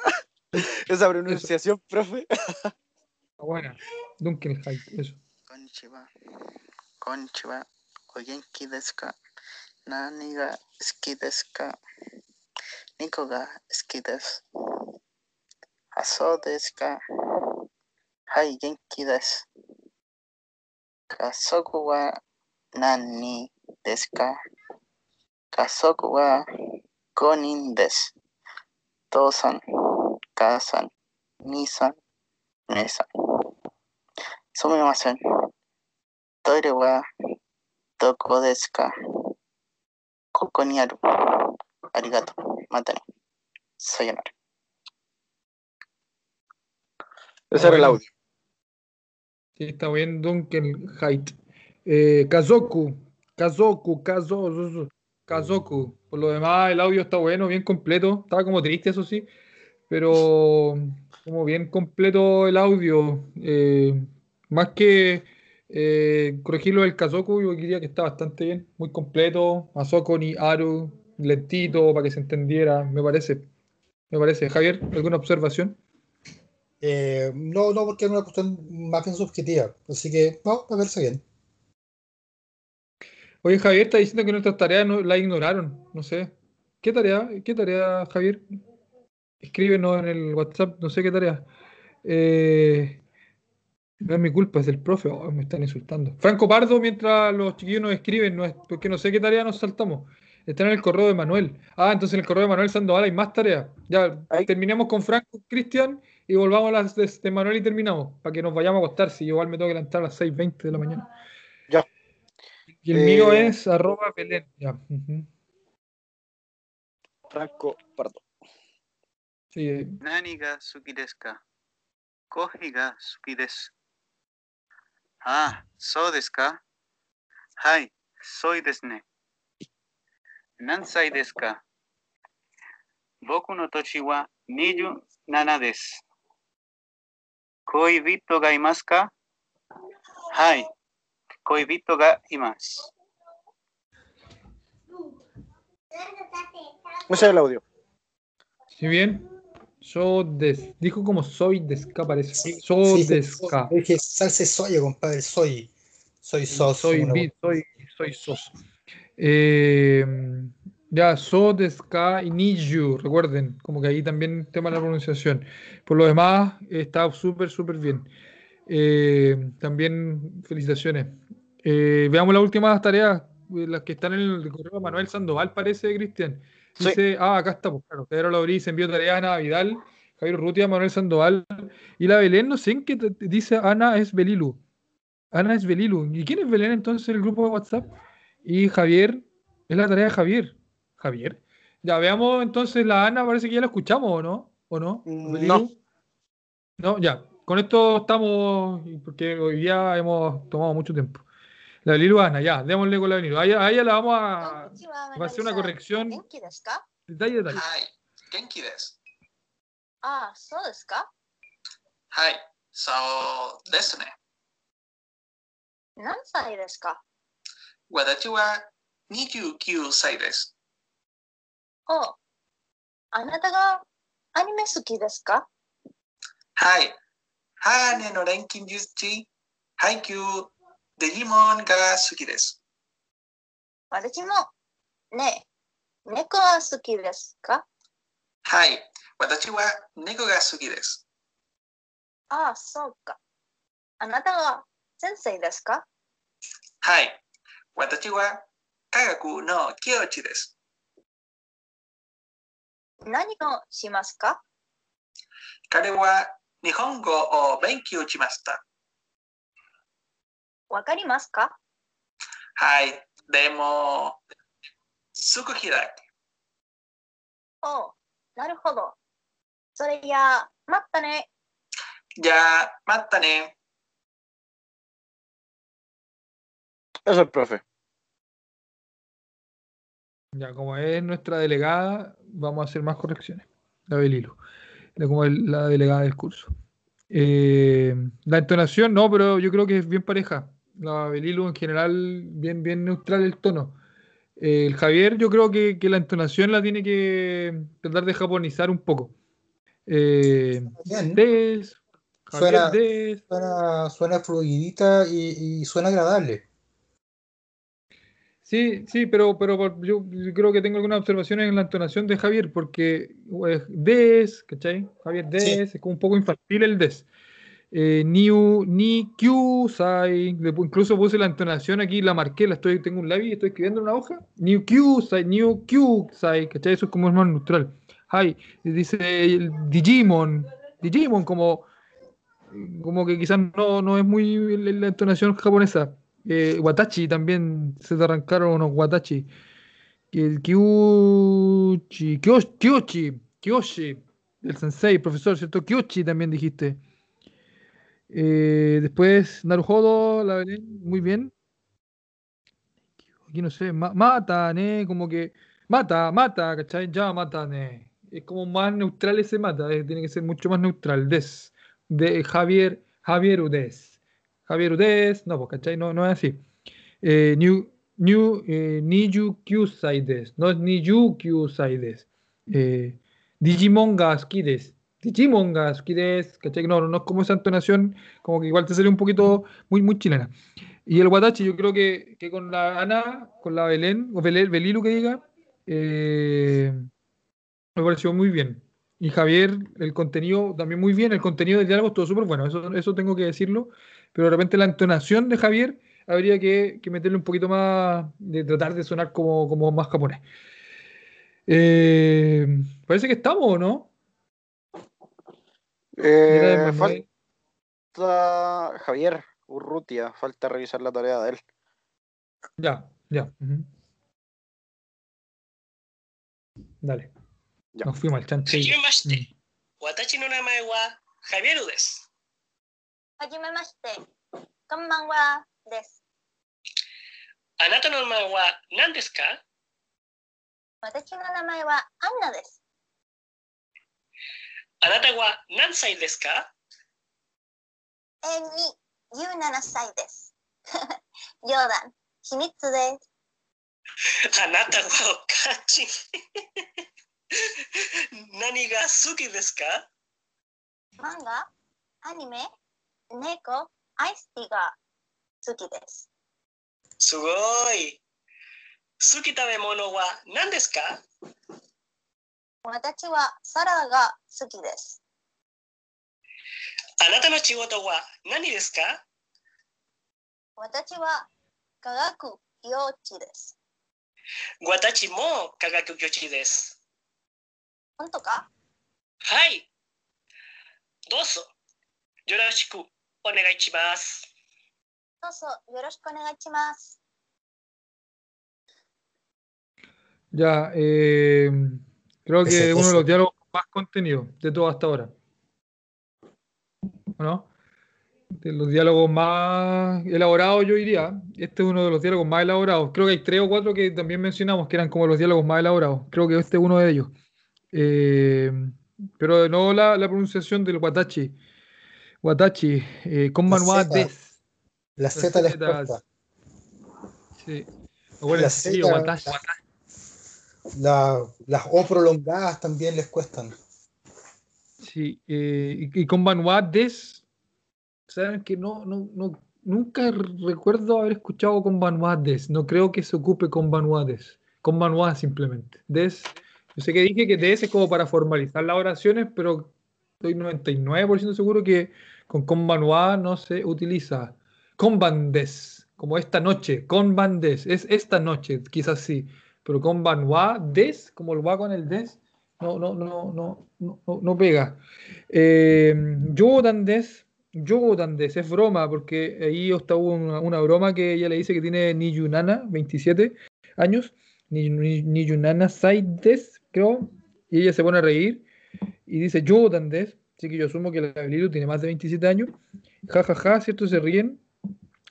Esa pronunciación, eso. profe. Está buena. Dunkelheit, eso. Konnichiwa. Konnichiwa. Oyenki desu ka. Nani ga. 猫が好きです。あ、そうですか。はい、元気です。家族は何人ですか？家族は5人です。父さん、母さん、兄さん、姉さん。すみません。トイレはどこですか？ここにある。ありがとう。mátalo. Sayonara. Ese era el audio. Sí, está bien, Duncan Height. Eh, Kazoku, Kazoku, Kazoku, Kazoku. Por lo demás, el audio está bueno, bien completo. Estaba como triste, eso sí, pero como bien completo el audio. Eh, más que eh, corregirlo del Kazoku, yo diría que está bastante bien, muy completo. Masoko, Ni Aru, lentito para que se entendiera, me parece. Me parece. Javier, ¿alguna observación? Eh, no, no, porque es una cuestión más bien subjetiva. Así que, no, me parece bien. Oye, Javier está diciendo que nuestras tareas no, la ignoraron. No sé. ¿Qué tarea? ¿Qué tarea, Javier? Escríbenos en el WhatsApp, no sé qué tarea. Eh, no es mi culpa, es del profe. Oh, me están insultando. Franco Pardo, mientras los chiquillos nos escriben, no es, porque no sé qué tarea nos saltamos. Está en el correo de Manuel. Ah, entonces en el correo de Manuel Sandoval hay más tareas. Ya, ¿Ay? terminemos con Franco, Cristian, y volvamos a las de, Manuel y terminamos, para que nos vayamos a acostar, si igual me tengo que levantar a las 6.20 de la mañana. Ya. Y el mío eh, es arroba Belén. Franco, perdón. Sí. Eh. Naniga sukideska. Kohiga sukides. Ah, so desu ka? Hai, soy desne nansai desu ka? Boku no tochi wa niyu nana desu. Koibito ga imasu ka? Hai. Koibito ga imasu. El audio. Si bien, yo des, dijo como soy desca, parece. Soy desca. Dije, salse soya, compadre, soy. Soy sos. Soy bit, soy, soy sos. Eh, ya, so, deska y you, recuerden, como que ahí también tema de la pronunciación. Por lo demás, está súper, súper bien. Eh, también felicitaciones. Eh, veamos las últimas tareas, las que están en el correo de Manuel Sandoval, parece, Cristian. Dice, ah, acá está, pues claro, Pedro Laurí se envió tareas a Ana Vidal, Javier Rutia, Manuel Sandoval, y la Belén, no sé en qué dice Ana es Belilu. Ana es Belilu. ¿Y quién es Belén entonces en el grupo de WhatsApp? Y Javier, es la tarea de Javier. Javier. Ya, veamos entonces la Ana, parece que ya la escuchamos, ¿o no? ¿O no? Mm, Belilu. no. No, ya. Con esto estamos, porque hoy día hemos tomado mucho tiempo. La Belilu Ana, ya, démosle con la Belilu. A ella, a ella la vamos a, こんにちは、va a hacer una マリさん corrección 元気ですか detalle, detalle. はい。元気です。ああ、そうですかはい。そうですね。何歳ですか 私は29歳です。おうあなたがアニメ好きですか？はい。羽の錬金術師、配給、デジモンが好きです。私も。ねえ、猫は好きですか？はい。私は猫が好きです。ああ、そうか。あなたは先生ですか？はい。私は科学の教師です。何をしますか？彼は日本語を勉強しました。わかりますか？はい。でも、すぐ開き。おうなるほど。それや、待ったね。じゃあ、またね。Eso es el profe. Ya, como es nuestra delegada, vamos a hacer más correcciones. La Belilu, la- como el- la delegada del curso. Eh, la entonación, no, pero yo creo que es bien pareja. La Belilu en general, bien, bien neutral el tono. Eh, el Javier, yo creo que, que la entonación la tiene que tratar de japonizar un poco. Eh, Bien. des, Javier Suena- des. Suena, suena fluidita y, y suena agradable. Sí, sí, pero, pero yo, creo que tengo algunas observaciones en la entonación de Javier, porque eh, des, ¿cachai? Javier des, Sí. es como un poco infantil el des. Eh, niu, ni, kyu, sai, le pu- incluso puse la entonación aquí, la marqué, la estoy, tengo un lápiz y estoy escribiendo en una hoja. Niu, kyu, sai, niu, kyu, sai, ¿cachai? Eso es como es más neutral. Hai, y dice el Digimon, Digimon, como, como que quizás no, no es muy la entonación japonesa. Eh, Watachi también se te arrancaron unos Watachi. El Kyuchi, Kyoshi, Kyoshi, el sensei, profesor, ¿cierto? Kyoshi también dijiste. Eh, después Naruhodo, la Belén, muy bien. Aquí no sé, ma- mata, ne, como que mata, mata, ¿cachai? Ya mata, ne. Es como más neutral ese mata, eh, tiene que ser mucho más neutral. Des, de Javier, Javier Udes. Javier Udes, no, pues, ¿cachai? No, no es así. Eh, new, new, eh, Niju Kyusai des, no es Niju Kyusai des. Eh, Digimon ga suki desu. Digimon ga suki desu, ¿cachai? No, no es como esa entonación, como que igual te sale un poquito muy, muy chilena. Y el Watachi, yo creo que, que con la Ana, con la Belén, o Belén, Belilu que diga, eh, me pareció muy bien. Y Javier, el contenido también muy bien, el contenido del diálogo estuvo súper bueno, eso, eso tengo que decirlo, pero de repente la entonación de Javier habría que, meterle un poquito más, de tratar de sonar como, más japonés. Eh, parece que estamos, o ¿no? Eh, falta Javier Urrutia, falta revisar la tarea de él. Ya, ya. Uh -huh. Dale. Ya. Nos fuimos al chanchillo. Mm. Watachi no Javier Udes. はじめまして。こんばんは。です。あなたの名前は何ですか？私の名前はアンナです。あなたは何歳ですか？永遠に17歳です。冗談。秘密です。あなたはおかしい。何が好きですか？漫画、アニメ、猫、アイスティーが好きです。すごい。好き食べ物は何ですか？私はサラダが好きです。あなたの仕事は何ですか？私は科学幼稚です。私も科学教師です。本当か？はい。どうぞ。よろしく onegaishimasu. Ya, eh, creo que uno de los diálogos más contenidos de todo hasta ahora. ¿No? De los diálogos más elaborados, yo diría. Este es uno de los diálogos más elaborados. Creo que hay tres o cuatro que también mencionamos que eran como los diálogos más elaborados. Creo que este es uno de ellos. Eh, pero de nuevo la, la pronunciación del Watachi. Watachi, eh, Z. des. La Z les corta. Sí. Acuérdense, La sí, Watashi. la- las O prolongadas también les cuestan. Sí, eh, y, y con Manuat des, saben que no, no, no, nunca recuerdo haber escuchado con Manuat des, no creo que se ocupe con Manuat des, con Manuat simplemente. Des, yo sé que dije que des es como para formalizar las oraciones, pero estoy 99% seguro que con Manuat no se utiliza. Con bandes, como esta noche, con bandes, es esta noche, quizás sí, pero con Manuat des, como el va con el des, no, no, no, no, no, no, pega. Eh, Jordan Des, Des, es broma, porque ahí está una, una broma que ella le dice que tiene Niyunana, 27 años, Ni- Ni- Niyunana Saides, creo, y ella se pone a reír y dice Jordan Des, así que yo asumo que la Lilu tiene más de 27 años, ja, ja, ja, ¿cierto? Se ríen,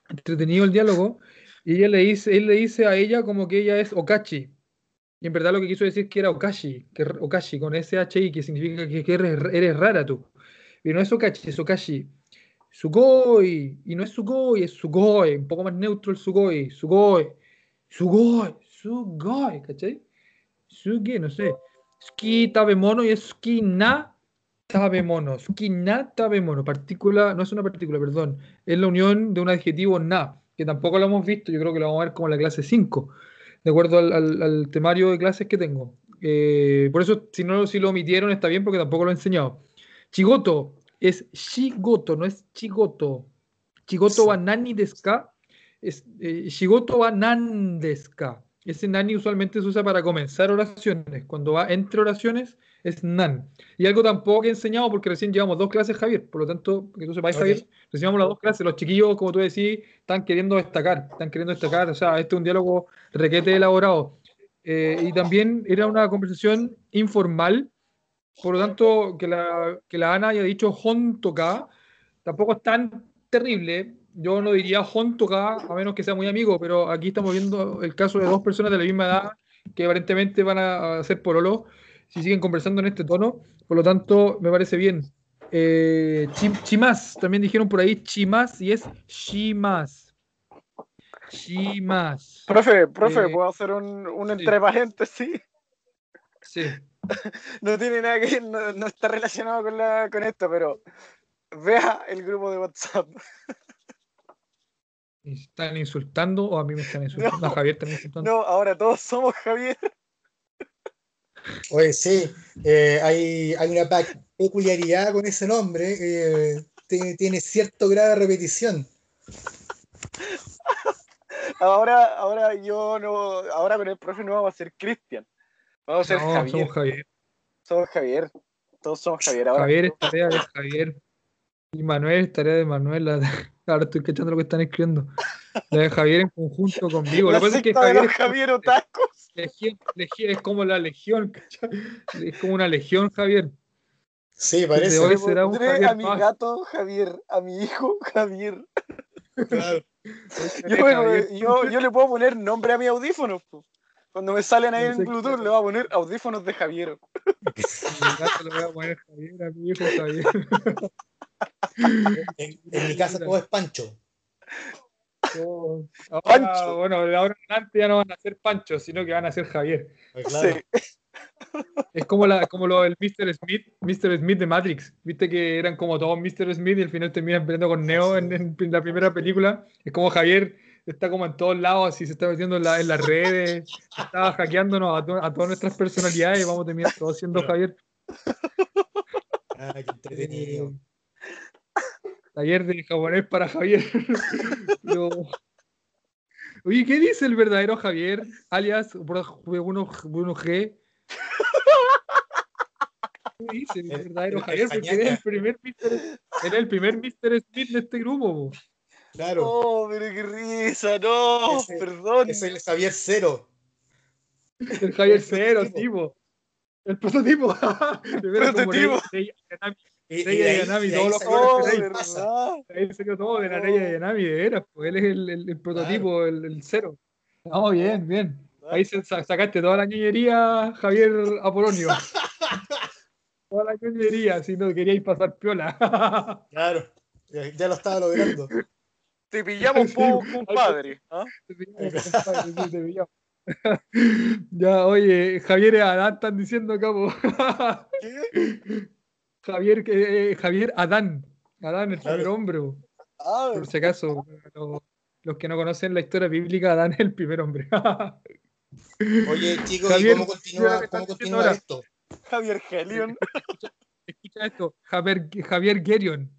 entretenido el diálogo, y ella le dice, él le dice a ella como que ella es Okachi, y en verdad lo que quiso decir es que era Okashi, que Okashi con SHI, que significa que, que eres, eres rara tú. Y no es Okachi, es Okashi. Sugoi, y no es Sugoi, es Sugoi, un poco más neutro el Sugoi, Sugoi, Sugoi, Sugoi, ¿cachai? Suge, no sé. Ski tabe mono y es ski na tabe mono. Ski na tabe mono. Partícula, no es una partícula, perdón. Es la unión de un adjetivo na, que tampoco lo hemos visto, yo creo que lo vamos a ver como en la clase 5 de acuerdo al, al- al temario de clases que tengo. Eh, por eso, si no si lo omitieron, está bien, porque tampoco lo he enseñado. Chigoto es Shigoto, no es Chigoto. Chigoto wa nani desu ka? Es, eh, Shigoto wa nan desu ka? Ese nani usualmente se usa para comenzar oraciones. Cuando va entre oraciones, es nan. Y algo tampoco he enseñado, porque recién llevamos dos clases, Javier. Por lo tanto, que tú sepáis, Ok. Javier, recién llevamos las dos clases. Los chiquillos, como tú decís, están queriendo destacar. Están queriendo destacar. O sea, este es un diálogo requete elaborado. Eh, y también era una conversación informal. Por lo tanto, que la, que la Ana haya dicho Hontoka tampoco es tan terrible. Yo no diría Hontoka, a menos que sea muy amigo, pero aquí estamos viendo el caso de dos personas de la misma edad que aparentemente van a hacer pololo si siguen conversando en este tono. Por lo tanto, me parece bien. Eh, también dijeron por ahí chimas y es shimas. Chimas. Profe, profe, Eh, ¿puedo hacer un, un sí. entre paréntesis? Sí. No tiene nada que no, no está relacionado con, la, con esto, pero vea el grupo de WhatsApp. ¿Me ¿Están insultando o a mí me están insultando? No. a Javier también insultando. No, ahora todos somos Javier. Oye, sí, eh, hay, hay una peculiaridad con ese nombre, eh, tiene, tiene cierto grado de repetición. Ahora, ahora yo no, ahora con el profe no vamos a ser Cristian. Vamos a ser No, Javier. somos Javier. Somos Javier. Todos somos Javier. Ahora, Javier es tarea de Javier. Y Manuel tarea de Manuel. La- Ahora estoy cachando lo que están escribiendo. La de Javier en conjunto conmigo. la Lo que pasa es que Javier es, Javier Otacos. legión- legión- es como la legión. ¿cachai? Es como una legión, Javier. Sí, parece. hoy Le será un pondré Javier a mi gato Javier, a mi hijo Javier. Claro. Yo, Javier. yo, yo le puedo poner nombre a mis audífonos. po. Cuando me salen ahí en. Bluetooth, le voy a poner audífonos de Javier. Mi gato le voy a poner Javier a mi hijo Javier. En, en mi casa todo es Pancho. Oh, Ahora, Pancho. bueno, de ahora en adelante ya no van a ser Pancho, sino que van a ser Javier. Claro. Sí. Es como, la, como lo del Mr. Smith, Mr. Smith de Matrix. Viste que eran como todos Mr. Smith y al final terminan peleando con Neo en, en la primera película. Es como Javier está como en todos lados, así se está metiendo en, la, en las redes, estaba hackeándonos a, to- a todas nuestras personalidades y vamos a terminar todos siendo Javier. Ah, qué entretenido. Taller de japonés para Javier. Pero- Oye, ¿qué dice el verdadero Javier, alias Bruno, Bruno G? ¿Qué dice el El- verdadero el- Javier? el Porque eres el primer Mr. Era el primer Mr. Smith de este grupo. po. Claro. Oh, pero qué risa, no, Ese- perdón. Es el Xavier Cero. El Javier El Cero, prototipo. tipo. El prototipo. Como Prototipo. Y, de Yanami, todos los colores Oh, que. Ahí salió todo de la Rey de Yanami, de veras. Pues él es el, el- el prototipo, el, el cero. No, bien, bien. Ahí sacaste toda la ñoñería, Javier Apolonio. toda la ñoñería, si no queríais pasar piola. Claro. Ya, ya lo estaba logrando. Te pillamos, po, compadre. ¿ah? Te pillamos, compadre, sí, te pillamos. ya, oye, Javier y Adán están diciendo acá, po. ¿Qué? Javier, que- eh, Javier Adán. Adán, el primer hombre. Ah, por si acaso. Los, los que no conocen la historia bíblica, Adán es el primer hombre. Oye, chicos, Javier, ¿y cómo continúa, cómo continúa esto? Javier Helion. Escucha esto, Javier, Javier Gerion.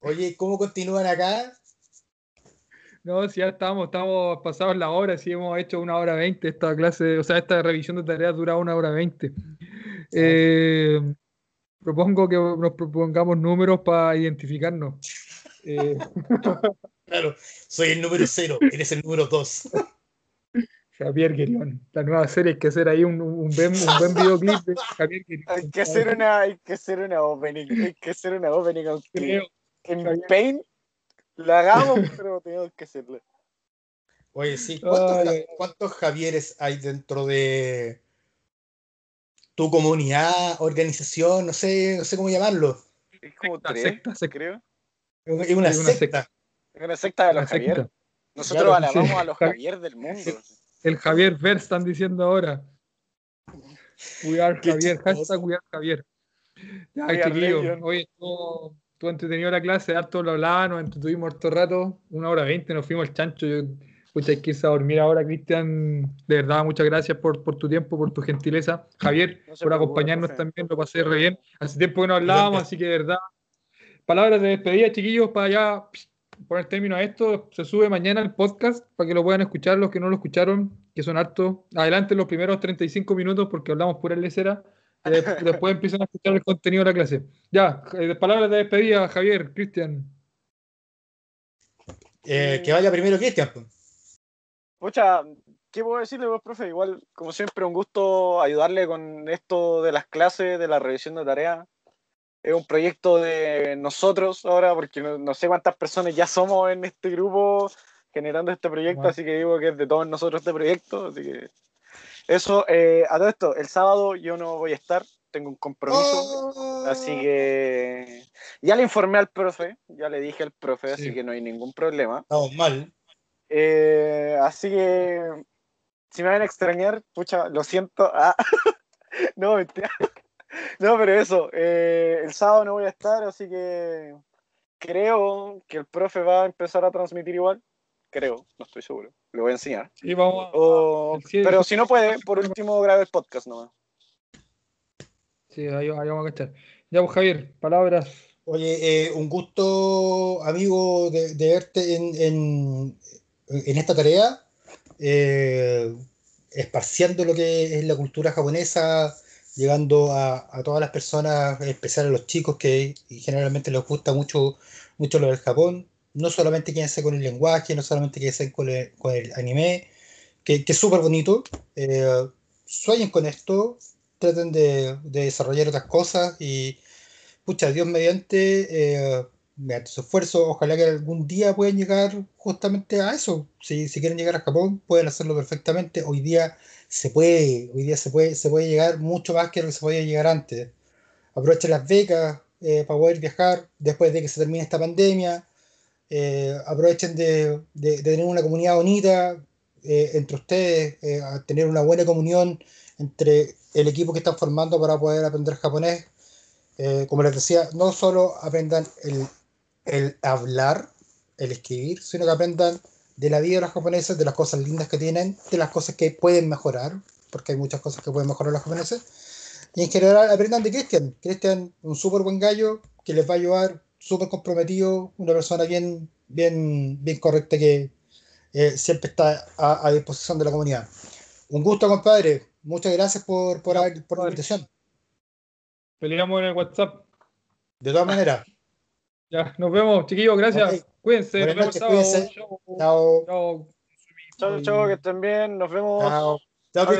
Oye, ¿cómo continúan acá? No, si ya estamos, estamos pasados la hora, si hemos hecho una hora veinte esta clase, o sea, esta revisión de tareas dura una hora veinte. Eh, propongo que nos propongamos números para identificarnos. Eh, Claro, soy el número cero, eres el número dos. Javier Gerion. La nueva serie hay que hacer ahí un, un, buen, un buen videoclip de Javier. Hay que hacer una, hay que hacer una opening. Hay que hacer una opening aunque Creo. en. Paint la hagamos, pero tenemos que hacerla. Oye, sí, ¿cuántos, Ay, Ja- ay, ay. cuántos Javieres hay dentro de tu comunidad, organización, no sé, no sé cómo llamarlo? Es como Secta, tres, secta, secta. creo. Es una Es una secta. Es una secta de los Javier. Nosotros Claro, alabamos sí. a los Javier del mundo. El Javier Ver están diciendo ahora. We are Qué Javier, hashtag we are Javier. Ya, We are. Oye, estuvo, estuvo entretenido la clase, harto lo hablaba, nos entretuvimos harto rato, una hora veinte, nos fuimos al chancho. Yo, pucha, hay que irse a dormir ahora, Cristian. De verdad, muchas gracias por, por tu tiempo, por tu gentileza. Javier, No por acompañarnos también, lo pasé re bien. Hace tiempo que no hablábamos, así que de verdad. Palabras de despedida, chiquillos, para ya poner término a esto. Se sube mañana el podcast para que lo puedan escuchar los que no lo escucharon, que son hartos. Adelante los primeros 35 minutos porque hablamos pura lecera. y de- después empiezan a escuchar el contenido de la clase. Ya, eh, palabras de despedida, Javier, Cristian. Eh, que vaya primero Cristian. pues. Pucha, ¿qué puedo decirle, vos, profe? Igual, como siempre, un gusto ayudarle con esto de las clases, de la revisión de tareas. Es un proyecto de nosotros ahora, porque no, no sé cuántas personas ya somos en este grupo generando este proyecto, Bueno. así que digo que es de todos nosotros este proyecto. Así que eso, eh, a todo esto, el sábado yo no voy a estar, tengo un compromiso. Oh. Así que ya le informé al profe, ya le dije al profe, Sí. así que no hay ningún problema. Estamos mal. Eh, así que si me van a extrañar, pucha, lo siento. Ah, no, mentira. No, pero eso, eh, el sábado no voy a estar, así que creo que el profe va a empezar a transmitir igual. Creo, no estoy seguro. Le voy a enseñar. Sí, vamos a- O- el sí- pero si no puede, por último grabe el podcast nomás. Sí, ahí, ahí vamos a cachar. Ya, pues, Javier, palabras. Oye, eh, un gusto, amigo, de, de verte en, en- en esta tarea, eh, esparciendo lo que es la cultura japonesa, llegando a, todas las personas, en especial a los chicos que generalmente les gusta mucho, mucho lo del Japón. No solamente quédense con el lenguaje, no solamente quédense con el, con el anime, que, es súper bonito. eh, sueñen con esto, traten de, de desarrollar otras cosas y pucha, Dios mediante, eh, mediante su esfuerzo, ojalá que algún día puedan llegar justamente a eso. Si, si quieren llegar a Japón, pueden hacerlo perfectamente. Hoy día se puede, hoy día se puede, se puede llegar mucho más que lo que se podía llegar antes. Aprovechen las becas eh, para poder viajar después de que se termine esta pandemia. Eh, aprovechen de, de- tener una comunidad bonita eh, entre ustedes, a tener una buena comunión entre el equipo que están formando para poder aprender japonés. Como les decía, no solo aprendan el, el hablar, el escribir, sino que aprendan de la vida de los japoneses, de las cosas lindas que tienen, de las cosas que pueden mejorar, porque hay muchas cosas que pueden mejorar los japoneses. Y en general aprendan de Cristian. Cristian, un súper buen gallo que les va a ayudar, súper comprometido, una persona bien, bien, bien correcta que eh, siempre está a, a, disposición de la comunidad. Un gusto, compadre. Muchas gracias por, por, por la invitación. Peleamos en el WhatsApp. De todas maneras. Ya, nos vemos, chiquillos, gracias. Okay. Cuídense, nos vemos. Chao. Chao. Chao. Chao, chao, que estén bien. Nos vemos. Chao. Chao.